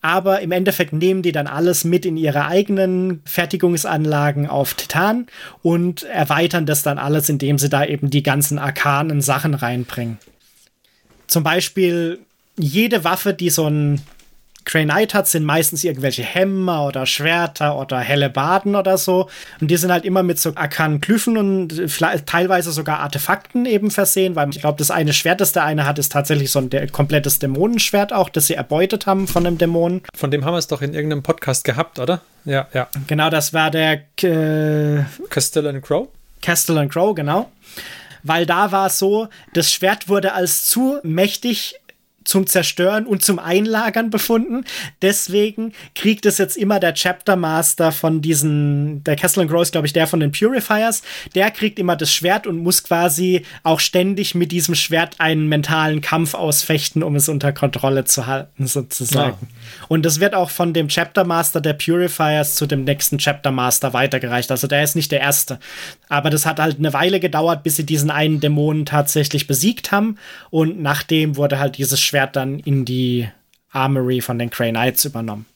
[SPEAKER 4] Aber im Endeffekt nehmen die dann alles mit in ihre eigenen Fertigungsanlagen auf Titan und erweitern das dann alles, indem sie da eben die ganzen arkanen Sachen reinbringen. Zum Beispiel jede Waffe, die so ein Grey Knight hat, sind meistens irgendwelche Hämmer oder Schwerter oder helle Baden oder so. Und die sind halt immer mit so arkanen Glyphen und teilweise sogar Artefakten eben versehen, weil ich glaube, das eine Schwert, das der eine hat, ist tatsächlich so ein komplettes Dämonenschwert auch, das sie erbeutet haben von einem Dämonen.
[SPEAKER 1] Von dem haben wir es doch in irgendeinem Podcast gehabt, oder? Ja, ja.
[SPEAKER 4] Genau, das war der äh,
[SPEAKER 1] Castellan Crow.
[SPEAKER 4] Castellan Crow, genau weil da war es so, das Schwert wurde als zu mächtig zum Zerstören und zum Einlagern befunden. Deswegen kriegt es jetzt immer der Chapter Master von diesen, der Castle and Gross, glaube ich, der von den Purifiers, der kriegt immer das Schwert und muss quasi auch ständig mit diesem Schwert einen mentalen Kampf ausfechten, um es unter Kontrolle zu halten, sozusagen. Ja. Und das wird auch von dem Chapter Master der Purifiers zu dem nächsten Chapter Master weitergereicht. Also der ist nicht der erste. Aber das hat halt eine Weile gedauert, bis sie diesen einen Dämonen tatsächlich besiegt haben. Und nachdem wurde halt dieses Schwert Schwert dann in die Armory von den Grey Knights übernommen.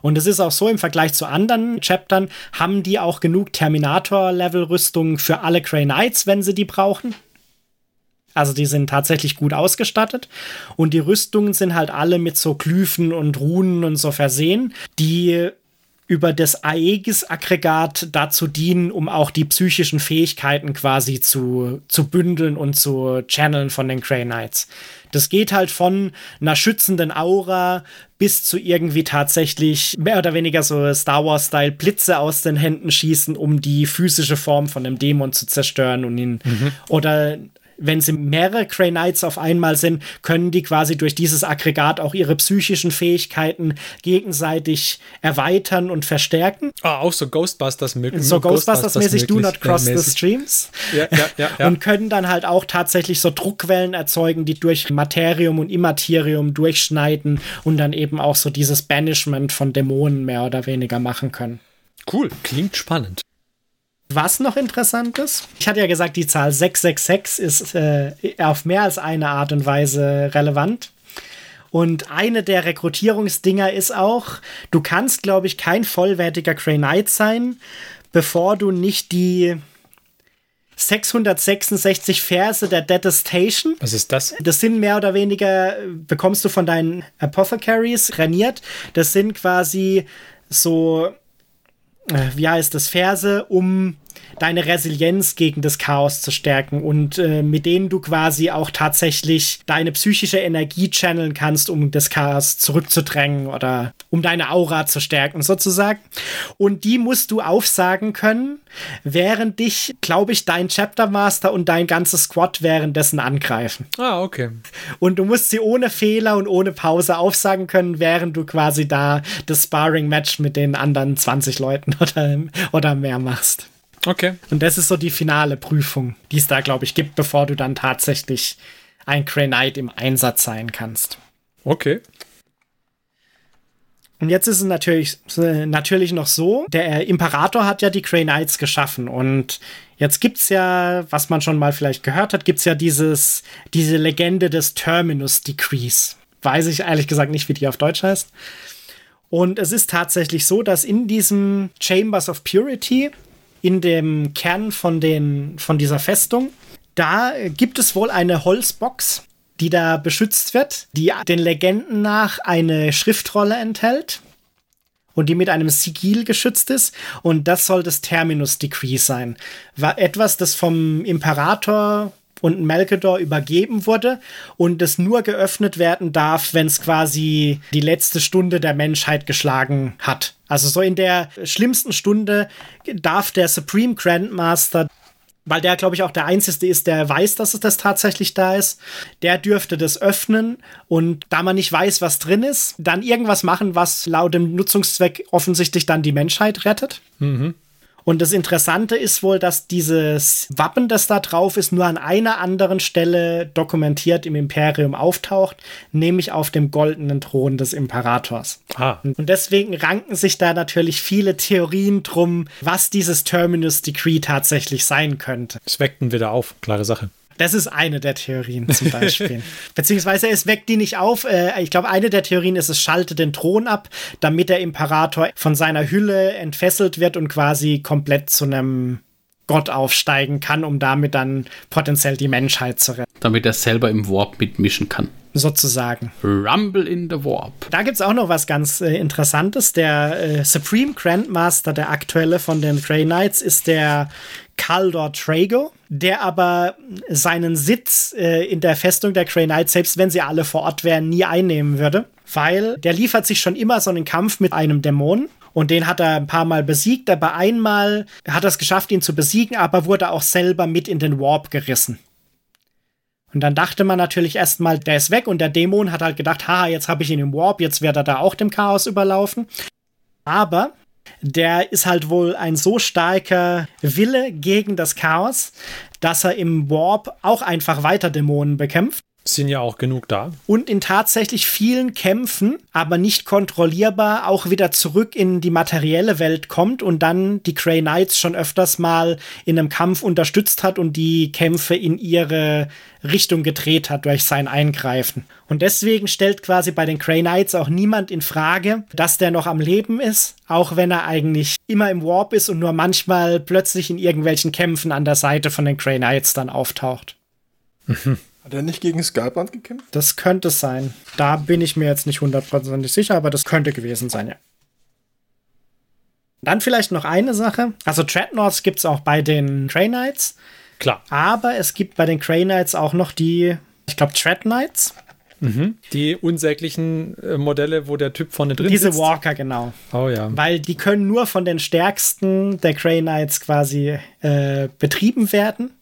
[SPEAKER 4] Und es ist auch so, im Vergleich zu anderen Chaptern haben die auch genug Terminator-Level-Rüstungen für alle Grey Knights, wenn sie die brauchen. Also die sind tatsächlich gut ausgestattet. Und die Rüstungen sind halt alle mit so Glyphen und Runen und so versehen, die über das Aegis-Aggregat dazu dienen, um auch die psychischen Fähigkeiten quasi zu, zu bündeln und zu channeln von den Grey Knights. Das geht halt von einer schützenden Aura bis zu irgendwie tatsächlich mehr oder weniger so Star Wars-Style Blitze aus den Händen schießen, um die physische Form von einem Dämon zu zerstören und ihn mhm. oder wenn sie mehrere Grey Knights auf einmal sind, können die quasi durch dieses Aggregat auch ihre psychischen Fähigkeiten gegenseitig erweitern und verstärken.
[SPEAKER 1] Ah, auch so Ghostbusters möglich.
[SPEAKER 4] So Ghostbusters-mäßig, do not cross the streams. Ja, ja, ja. Und können dann halt auch tatsächlich so Druckwellen erzeugen, die durch Materium und Immaterium durchschneiden und dann eben auch so dieses Banishment von Dämonen mehr oder weniger machen können.
[SPEAKER 1] Cool, klingt spannend.
[SPEAKER 4] Was noch interessant ist, ich hatte ja gesagt, die Zahl 666 ist äh, auf mehr als eine Art und Weise relevant. Und eine der Rekrutierungsdinger ist auch, du kannst, glaube ich, kein vollwertiger Grey Knight sein, bevor du nicht die 666 Verse der Detestation.
[SPEAKER 1] Was ist das?
[SPEAKER 4] Das sind mehr oder weniger, bekommst du von deinen Apothecaries trainiert. Das sind quasi so wie heißt das, Verse, um deine Resilienz gegen das Chaos zu stärken und äh, mit denen du quasi auch tatsächlich deine psychische Energie channeln kannst, um das Chaos zurückzudrängen oder um deine Aura zu stärken sozusagen. Und die musst du aufsagen können, während dich, glaube ich, dein Chapter Master und dein ganzes Squad währenddessen angreifen.
[SPEAKER 1] Ah, okay.
[SPEAKER 4] Und du musst sie ohne Fehler und ohne Pause aufsagen können, während du quasi da das Sparring-Match mit den anderen 20 Leuten <laughs> oder, oder mehr machst.
[SPEAKER 1] Okay.
[SPEAKER 4] Und das ist so die finale Prüfung, die es da, glaube ich, gibt, bevor du dann tatsächlich ein Grey Knight im Einsatz sein kannst.
[SPEAKER 1] Okay.
[SPEAKER 4] Und jetzt ist es natürlich, natürlich noch so, der Imperator hat ja die Grey Knights geschaffen und jetzt gibt es ja, was man schon mal vielleicht gehört hat, gibt es ja dieses, diese Legende des Terminus Decrees. Weiß ich ehrlich gesagt nicht, wie die auf Deutsch heißt. Und es ist tatsächlich so, dass in diesem Chambers of Purity in dem Kern von, den, von dieser Festung. Da gibt es wohl eine Holzbox, die da beschützt wird, die den Legenden nach eine Schriftrolle enthält und die mit einem Sigil geschützt ist. Und das soll das Terminus Decree sein. War etwas, das vom Imperator und Melchedor übergeben wurde und es nur geöffnet werden darf, wenn es quasi die letzte Stunde der Menschheit geschlagen hat. Also so in der schlimmsten Stunde darf der Supreme Grandmaster weil der, glaube ich, auch der Einzige ist, der weiß, dass es das tatsächlich da ist. Der dürfte das öffnen und da man nicht weiß, was drin ist, dann irgendwas machen, was laut dem Nutzungszweck offensichtlich dann die Menschheit rettet. Mhm. Und das Interessante ist wohl, dass dieses Wappen, das da drauf ist, nur an einer anderen Stelle dokumentiert im Imperium auftaucht, nämlich auf dem goldenen Thron des Imperators. Ah. Und deswegen ranken sich da natürlich viele Theorien drum, was dieses Terminus Decree tatsächlich sein könnte.
[SPEAKER 1] Es weckten wieder auf, klare Sache.
[SPEAKER 4] Das ist eine der Theorien zum Beispiel. <laughs> Beziehungsweise es weckt die nicht auf. Äh, ich glaube, eine der Theorien ist, es schaltet den Thron ab, damit der Imperator von seiner Hülle entfesselt wird und quasi komplett zu einem Gott aufsteigen kann, um damit dann potenziell die Menschheit zu retten.
[SPEAKER 2] Damit er selber im Warp mitmischen kann.
[SPEAKER 4] Sozusagen.
[SPEAKER 2] Rumble in the Warp.
[SPEAKER 4] Da gibt es auch noch was ganz äh, Interessantes. Der äh, Supreme Grandmaster, der aktuelle von den Grey Knights, ist der Kaldor Trago, der aber seinen Sitz äh, in der Festung der Grey Knights, selbst wenn sie alle vor Ort wären, nie einnehmen würde. Weil der liefert sich schon immer so einen Kampf mit einem Dämon und den hat er ein paar Mal besiegt, aber einmal hat er es geschafft, ihn zu besiegen, aber wurde auch selber mit in den Warp gerissen. Und dann dachte man natürlich erstmal, der ist weg und der Dämon hat halt gedacht, haha, jetzt habe ich ihn im Warp, jetzt wird er da auch dem Chaos überlaufen. Aber der ist halt wohl ein so starker Wille gegen das Chaos, dass er im Warp auch einfach weiter Dämonen bekämpft
[SPEAKER 1] sind ja auch genug da.
[SPEAKER 4] Und in tatsächlich vielen Kämpfen, aber nicht kontrollierbar, auch wieder zurück in die materielle Welt kommt und dann die Grey Knights schon öfters mal in einem Kampf unterstützt hat und die Kämpfe in ihre Richtung gedreht hat durch sein Eingreifen. Und deswegen stellt quasi bei den Grey Knights auch niemand in Frage, dass der noch am Leben ist, auch wenn er eigentlich immer im Warp ist und nur manchmal plötzlich in irgendwelchen Kämpfen an der Seite von den Grey Knights dann auftaucht. <laughs>
[SPEAKER 3] Hat er nicht gegen Skalbrand gekämpft?
[SPEAKER 4] Das könnte sein. Da bin ich mir jetzt nicht hundertprozentig sicher, aber das könnte gewesen sein, ja. Dann vielleicht noch eine Sache. Also Dreadnoughts gibt es auch bei den Grey Knights.
[SPEAKER 1] Klar.
[SPEAKER 4] Aber es gibt bei den Grey Knights auch noch die, ich glaube, Dread Knights.
[SPEAKER 1] Mhm. Die unsäglichen äh, Modelle, wo der Typ vorne drin
[SPEAKER 4] Diese
[SPEAKER 1] sitzt.
[SPEAKER 4] Diese Walker, genau.
[SPEAKER 1] Oh ja.
[SPEAKER 4] Weil die können nur von den stärksten der Grey Knights quasi äh, betrieben werden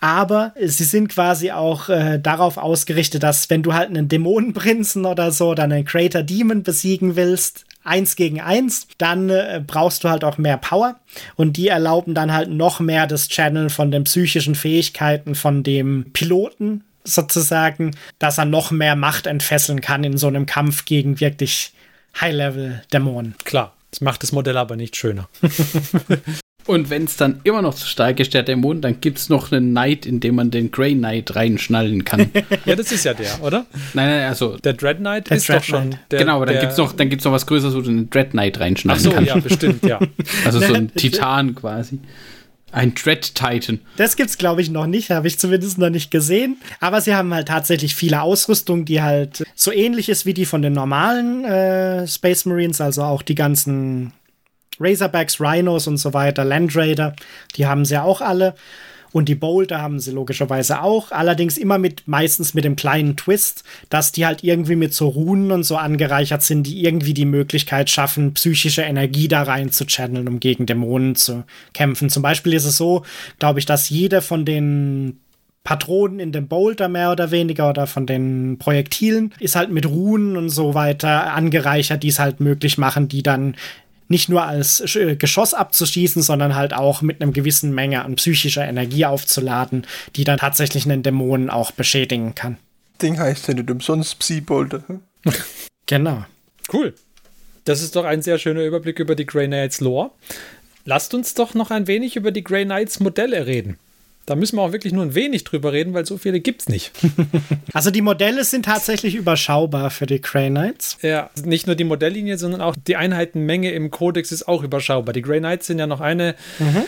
[SPEAKER 4] aber sie sind quasi auch äh, darauf ausgerichtet, dass wenn du halt einen Dämonenprinzen oder so oder einen Crater Demon besiegen willst, eins gegen eins, dann äh, brauchst du halt auch mehr Power und die erlauben dann halt noch mehr das Channel von den psychischen Fähigkeiten von dem Piloten sozusagen, dass er noch mehr Macht entfesseln kann in so einem Kampf gegen wirklich High-Level-Dämonen.
[SPEAKER 1] Klar. Das macht das Modell aber nicht schöner. <laughs>
[SPEAKER 2] Und wenn es dann immer noch zu stark ist, der Dämon, dann gibt es noch einen Knight, in dem man den Grey Knight reinschnallen kann. <laughs>
[SPEAKER 1] ja, das ist ja der, oder?
[SPEAKER 2] Nein, nein, also.
[SPEAKER 1] Der Dread Knight der ist Dread doch schon.
[SPEAKER 2] Der, genau, aber dann gibt es noch, noch was Größeres, wo du den Dread Knight reinschnallen kannst. Ach so,
[SPEAKER 1] kann. ja, bestimmt, ja. <laughs>
[SPEAKER 2] Also so ein <laughs> Titan quasi. Ein Dread Titan.
[SPEAKER 4] Das gibt's, glaube ich, noch nicht, habe ich zumindest noch nicht gesehen. Aber sie haben halt tatsächlich viele Ausrüstung, die halt so ähnlich ist wie die von den normalen äh, Space Marines, also auch die ganzen Razorbacks, Rhinos und so weiter, Land Raider, die haben sie ja auch alle. Und die Boulder haben sie logischerweise auch. Allerdings immer mit, meistens mit dem kleinen Twist, dass die halt irgendwie mit so Runen und so angereichert sind, die irgendwie die Möglichkeit schaffen, psychische Energie da rein zu channeln, um gegen Dämonen zu kämpfen. Zum Beispiel ist es so, glaube ich, dass jeder von den Patronen in dem Boulder mehr oder weniger oder von den Projektilen ist halt mit Runen und so weiter angereichert, die es halt möglich machen, die dann nicht nur als äh, Geschoss abzuschießen, sondern halt auch mit einer gewissen Menge an psychischer Energie aufzuladen, die dann tatsächlich einen Dämonen auch beschädigen kann.
[SPEAKER 3] Ding heißt ja nicht umsonst Psy-Boulder.
[SPEAKER 4] genau.
[SPEAKER 1] Cool. Das ist doch ein sehr schöner Überblick über die Grey Knights Lore. Lasst uns doch noch ein wenig über die Grey Knights Modelle reden. Da müssen wir auch wirklich nur ein wenig drüber reden, weil so viele gibt es nicht. <laughs>
[SPEAKER 4] Also die Modelle sind tatsächlich überschaubar für die Grey Knights.
[SPEAKER 1] Ja, nicht nur die Modelllinie, sondern auch die Einheitenmenge im Codex ist auch überschaubar. Die Grey Knights sind ja noch eine, mhm.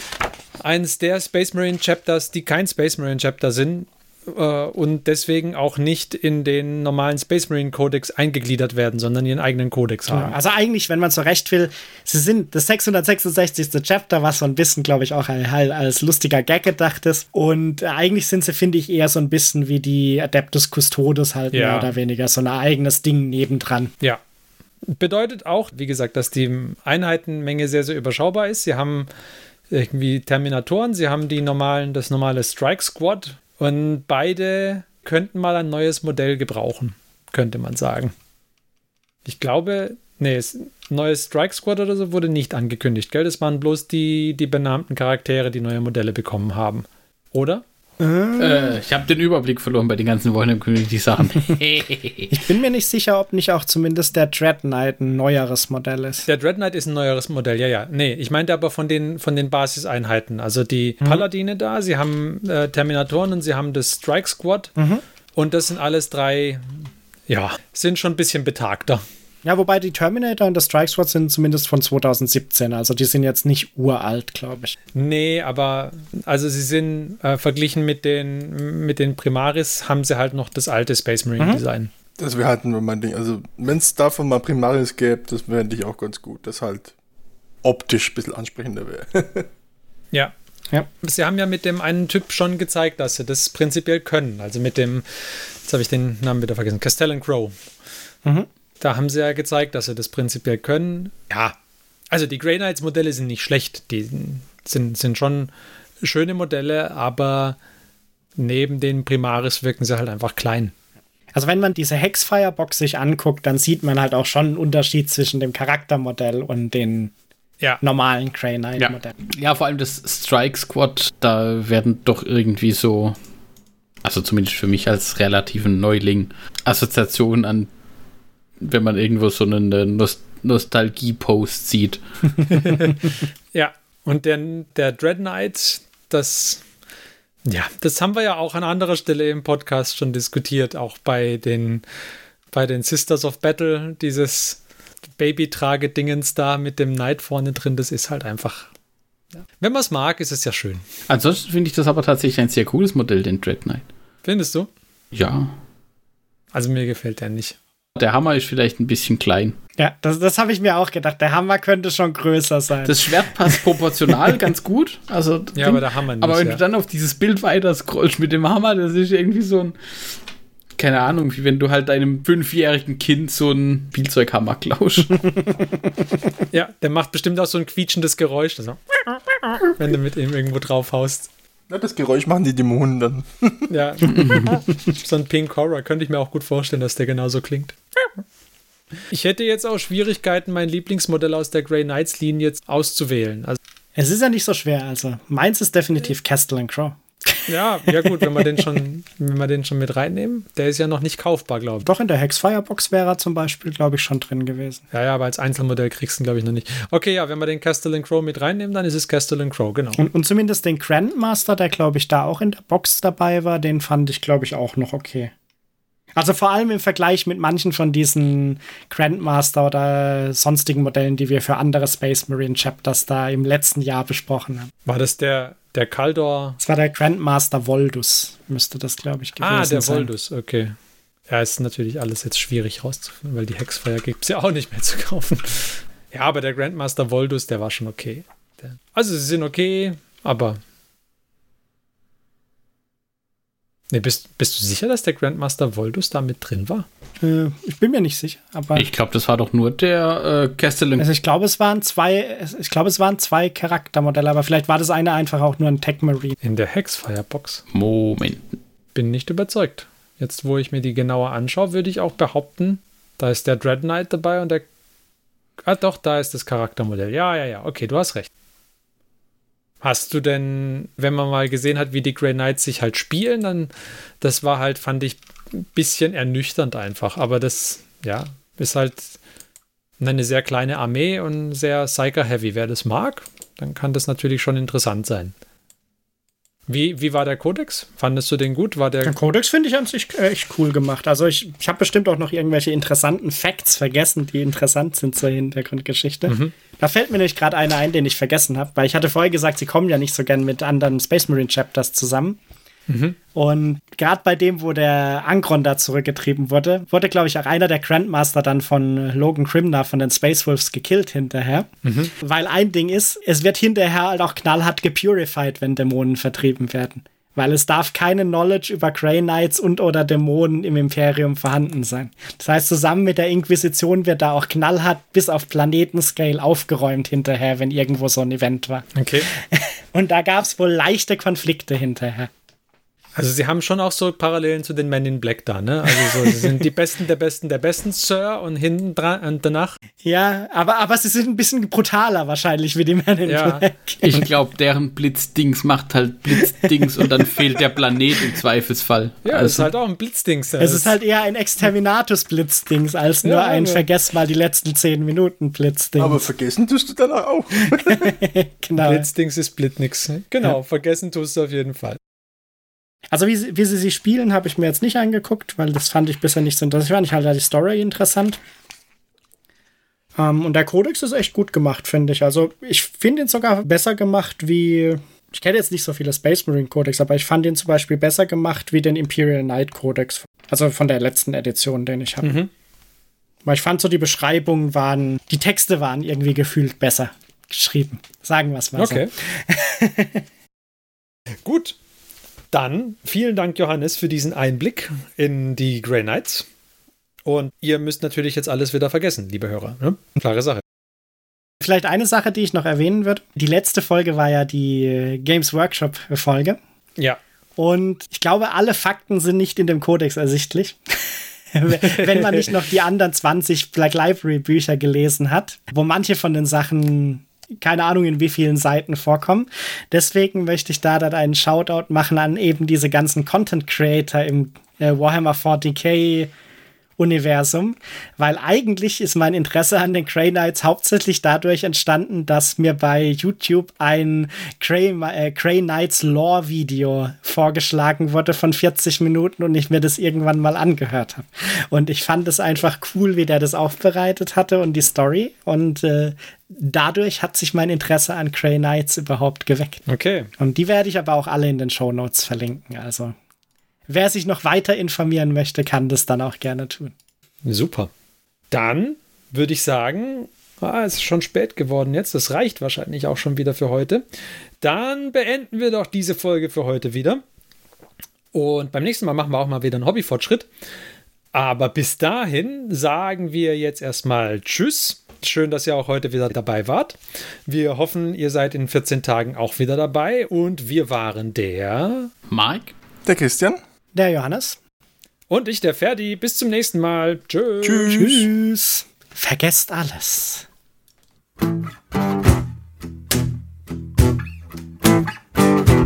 [SPEAKER 1] eines der Space Marine Chapters, die kein Space Marine Chapter sind und deswegen auch nicht in den normalen Space Marine Codex eingegliedert werden, sondern ihren eigenen Codex haben.
[SPEAKER 4] Ja, also eigentlich, wenn man so recht will, sie sind das 666. Chapter, was so ein bisschen, glaube ich, auch als lustiger Gag gedacht ist. Und eigentlich sind sie, finde ich, eher so ein bisschen wie die Adeptus Custodes halt ja. mehr oder weniger, so ein eigenes Ding nebendran.
[SPEAKER 1] Ja. Bedeutet auch, wie gesagt, dass die Einheitenmenge sehr, sehr überschaubar ist. Sie haben irgendwie Terminatoren, sie haben die normalen, das normale Strike Squad, und beide könnten mal ein neues Modell gebrauchen, könnte man sagen. Ich glaube, nee, das neue Strike Squad oder so wurde nicht angekündigt, gell? Das waren bloß die, die benannten Charaktere, die neue Modelle bekommen haben. Oder?
[SPEAKER 2] Äh, ich habe den Überblick verloren bei den ganzen Warhammer Community Sachen.
[SPEAKER 4] Ich bin mir nicht sicher, ob nicht auch zumindest der Dread Knight ein neueres Modell ist.
[SPEAKER 1] Der Dread Knight ist ein neueres Modell, ja, ja. Nee, ich meinte aber von den, von den Basiseinheiten. Also die Paladine da, sie haben äh, Terminatoren und sie haben das Strike Squad. Und das sind alles drei, ja, sind schon ein bisschen betagter.
[SPEAKER 4] Ja, wobei die Terminator und das Strike Squad sind zumindest von 2017, also die sind jetzt nicht uralt, glaube ich.
[SPEAKER 1] Nee, aber also sie sind äh, verglichen mit den, mit den Primaris, haben sie halt noch das alte Space Marine Design.
[SPEAKER 3] Das wäre halt nur mein Ding. Also, wenn es davon mal Primaris gäbe, das fände ich auch ganz gut. Das halt optisch ein bisschen ansprechender wäre. <laughs>
[SPEAKER 1] Ja.
[SPEAKER 4] Ja.
[SPEAKER 1] Sie haben ja mit dem einen Typ schon gezeigt, dass sie das prinzipiell können. Also mit dem, jetzt habe ich den Namen wieder vergessen, Castellan Crow.
[SPEAKER 4] Mhm.
[SPEAKER 1] Da haben sie ja gezeigt, dass sie das prinzipiell können. Ja, also die Grey Knights Modelle sind nicht schlecht. Die sind, sind schon schöne Modelle, aber neben den Primaris wirken sie halt einfach klein.
[SPEAKER 4] Also wenn man diese Hexfirebox sich anguckt, dann sieht man halt auch schon einen Unterschied zwischen dem Charaktermodell und den
[SPEAKER 1] Ja.
[SPEAKER 4] normalen Grey Knight
[SPEAKER 2] Ja.
[SPEAKER 4] Modellen.
[SPEAKER 2] ja, vor allem das Strike Squad, da werden doch irgendwie so, also zumindest für mich als relativen Neuling, Assoziationen an, wenn man irgendwo so einen äh, Nost Nostalgie-Post sieht. <laughs>
[SPEAKER 1] Ja, und der, der Dread Knight, das, ja, das haben wir ja auch an anderer Stelle im Podcast schon diskutiert, auch bei den, bei den Sisters of Battle, dieses Babytrage-Dingens da mit dem Knight vorne drin, das ist halt einfach. Ja. Wenn man es mag, ist es ja schön.
[SPEAKER 2] Ansonsten finde ich das aber tatsächlich ein sehr cooles Modell, den Dread Knight.
[SPEAKER 1] Findest du?
[SPEAKER 2] Ja.
[SPEAKER 1] Also mir gefällt der nicht.
[SPEAKER 2] Der Hammer ist vielleicht ein bisschen klein.
[SPEAKER 4] Ja, das, das habe ich mir auch gedacht. Der Hammer könnte schon größer sein.
[SPEAKER 2] Das Schwert passt proportional <laughs> ganz gut. Also,
[SPEAKER 1] Ja, aber der Hammer nicht.
[SPEAKER 2] aber wenn
[SPEAKER 1] ja.
[SPEAKER 2] du dann auf dieses Bild weiter scrollst mit dem Hammer, das ist irgendwie so ein, keine Ahnung, wie wenn du halt deinem fünfjährigen Kind so einen Spielzeughammer klaust. <laughs>
[SPEAKER 1] ja, der macht bestimmt auch so ein quietschendes Geräusch, also, wenn du mit ihm irgendwo drauf haust.
[SPEAKER 3] Na, das Geräusch machen die Dämonen dann.
[SPEAKER 1] Ja. <laughs> so ein Pink Horror könnte ich mir auch gut vorstellen, dass der genauso klingt. Ich hätte jetzt auch Schwierigkeiten, mein Lieblingsmodell aus der Grey Knights Linie jetzt auszuwählen. Also,
[SPEAKER 4] es ist ja nicht so schwer. Also meins ist definitiv Castle and Crow.
[SPEAKER 1] ja, ja gut, wenn wir den schon, wenn wir den schon mit reinnehmen. Der ist ja noch nicht kaufbar, glaube ich.
[SPEAKER 4] Doch in der Hexfirebox wäre er zum Beispiel, glaube ich, schon drin gewesen.
[SPEAKER 1] Ja, ja, aber als Einzelmodell kriegst du ihn, glaube ich, noch nicht. Okay, ja, wenn wir den Castellan Crow mit reinnehmen, dann ist es Castellan Crow, genau.
[SPEAKER 4] Und, und zumindest den Grandmaster, der glaube ich da auch in der Box dabei war, den fand ich glaube ich auch noch okay. Also vor allem im Vergleich mit manchen von diesen Grandmaster oder sonstigen Modellen, die wir für andere Space Marine Chapters da im letzten Jahr besprochen haben.
[SPEAKER 1] War das der, der Kaldor?
[SPEAKER 4] Das war der Grandmaster Voldus, müsste das glaube ich gewesen
[SPEAKER 1] Ah, der
[SPEAKER 4] sein.
[SPEAKER 1] Voldus, okay. Ja, ist natürlich alles jetzt schwierig rauszufinden, weil die Hexfire gibt es ja auch nicht mehr zu kaufen. Ja, aber der Grandmaster Voldus, der war schon okay. Also sie sind okay, aber. Nee, bist, bist du sicher, dass der Grandmaster Voldus da mit drin war?
[SPEAKER 4] Äh, ich bin mir nicht sicher, aber
[SPEAKER 2] Ich glaube, das war doch nur der äh, Castellan.
[SPEAKER 4] also ich glaube, es waren zwei, ich glaube, es waren zwei Charaktermodelle, aber vielleicht war das eine einfach auch nur ein Tech Marine.
[SPEAKER 1] In der Hexfire-Box.
[SPEAKER 2] Moment.
[SPEAKER 1] Bin nicht überzeugt. Jetzt, wo ich mir die genauer anschaue, würde ich auch behaupten, da ist der Dread Knight dabei und der. Ah, doch, da ist das Charaktermodell. Ja, ja, ja. Okay, du hast recht. Hast du denn, wenn man mal gesehen hat, wie die Grey Knights sich halt spielen, dann, das war halt, fand ich, ein bisschen ernüchternd einfach. Aber das, ja, ist halt eine sehr kleine Armee und sehr Psyker-heavy. Wer das mag, dann kann das natürlich schon interessant sein. Wie, wie war der Kodex? Fandest du den gut? War der
[SPEAKER 4] Der Codex finde ich an sich äh, echt cool gemacht. Also ich, ich habe bestimmt auch noch irgendwelche interessanten Facts vergessen, die interessant sind zur Hintergrundgeschichte. Da fällt mir nämlich gerade einer ein, den ich vergessen habe, weil ich hatte vorher gesagt, sie kommen ja nicht so gern mit anderen Space Marine Chapters zusammen. Und gerade bei dem, wo der Angron da zurückgetrieben wurde, wurde, glaube ich, auch einer der Grandmaster dann von Logan Crimner von den Space Wolves gekillt hinterher. Weil ein Ding ist, es wird hinterher halt auch knallhart gepurified, wenn Dämonen vertrieben werden. Weil es darf keine Knowledge über Grey Knights und oder Dämonen im Imperium vorhanden sein. Das heißt, zusammen mit der Inquisition wird da auch knallhart bis auf Planetenscale aufgeräumt hinterher, wenn irgendwo so ein Event war.
[SPEAKER 1] Okay. <laughs>
[SPEAKER 4] Und da gab es wohl leichte Konflikte hinterher.
[SPEAKER 1] Also sie haben schon auch so Parallelen zu den Men in Black da, ne? Also so, sie sind die <laughs> Besten der Besten der Besten, Sir, und hinten dran und danach.
[SPEAKER 4] Ja, aber, aber sie sind ein bisschen brutaler wahrscheinlich wie die Men in
[SPEAKER 1] Ja.
[SPEAKER 4] Black.
[SPEAKER 2] Ich glaube, deren Blitzdings macht halt Blitzdings und dann fehlt der Planet im Zweifelsfall.
[SPEAKER 1] Ja, das ist
[SPEAKER 2] also,
[SPEAKER 1] halt auch ein Blitzding. Sir.
[SPEAKER 4] Es ist halt eher ein Exterminatus-Blitzdings als nur
[SPEAKER 1] Ja,
[SPEAKER 4] ein
[SPEAKER 1] ja.
[SPEAKER 4] Vergess mal die letzten zehn Minuten Blitzdings.
[SPEAKER 3] Aber vergessen tust du danach auch. <laughs>
[SPEAKER 4] genau.
[SPEAKER 1] Blitzdings ist Blitnix. Genau, vergessen tust du auf jeden Fall.
[SPEAKER 4] Also wie, sie- wie sie sie spielen, habe ich mir jetzt nicht angeguckt, weil das fand ich bisher nicht so interessant. Ich fand ich halt die Story interessant. Ähm, und der Codex ist echt gut gemacht, finde ich. Also ich finde ihn sogar besser gemacht wie. Ich kenne jetzt nicht so viele Space Marine Codex, aber ich fand ihn zum Beispiel besser gemacht wie den Imperial Knight Codex. Also von der letzten Edition, den ich habe.
[SPEAKER 1] Mhm.
[SPEAKER 4] Weil ich fand so, die Beschreibungen waren, die Texte waren irgendwie gefühlt besser geschrieben. Sagen wir es mal
[SPEAKER 1] Okay. <laughs> Gut. Dann vielen Dank, Johannes, für diesen Einblick in die Grey Knights. Und ihr müsst natürlich jetzt alles wieder vergessen, liebe Hörer. Ne? Klare Sache.
[SPEAKER 4] Vielleicht eine Sache, die ich noch erwähnen würde. Die letzte Folge war ja die Games Workshop Folge.
[SPEAKER 1] Ja.
[SPEAKER 4] Und ich glaube, alle Fakten sind nicht in dem Kodex ersichtlich. <laughs> Wenn man nicht noch die anderen 20 Black Library Bücher gelesen hat, wo manche von den Sachen keine Ahnung in wie vielen Seiten vorkommen. Deswegen möchte ich da dann einen Shoutout machen an eben diese ganzen Content Creator im äh, Warhammer 40k Universum, weil eigentlich ist mein Interesse an den Grey Knights hauptsächlich dadurch entstanden, dass mir bei YouTube ein Grey, äh, Grey Knights Lore Video vorgeschlagen wurde von 40 Minuten und ich mir das irgendwann mal angehört habe. Und ich fand es einfach cool, wie der das aufbereitet hatte und die Story und äh, dadurch hat sich mein Interesse an Grey Knights überhaupt geweckt.
[SPEAKER 1] Okay.
[SPEAKER 4] Und die werde ich aber auch alle in den Show Notes verlinken. Also wer sich noch weiter informieren möchte, kann das dann auch gerne tun.
[SPEAKER 1] Super. Dann würde ich sagen, ah, es ist schon spät geworden jetzt. Das reicht wahrscheinlich auch schon wieder für heute. Dann beenden wir doch diese Folge für heute wieder. Und beim nächsten Mal machen wir auch mal wieder einen Hobbyfortschritt. Aber bis dahin sagen wir jetzt erstmal Tschüss. Schön, dass ihr auch heute wieder dabei wart. Wir hoffen, ihr seid in 14 Tagen auch wieder dabei. Und wir waren der
[SPEAKER 2] Mike?
[SPEAKER 3] Der Christian?
[SPEAKER 4] Der Johannes.
[SPEAKER 1] und ich, der Ferdi. Bis zum nächsten Mal.
[SPEAKER 3] Tschüss.
[SPEAKER 4] Tschüss. Vergesst alles.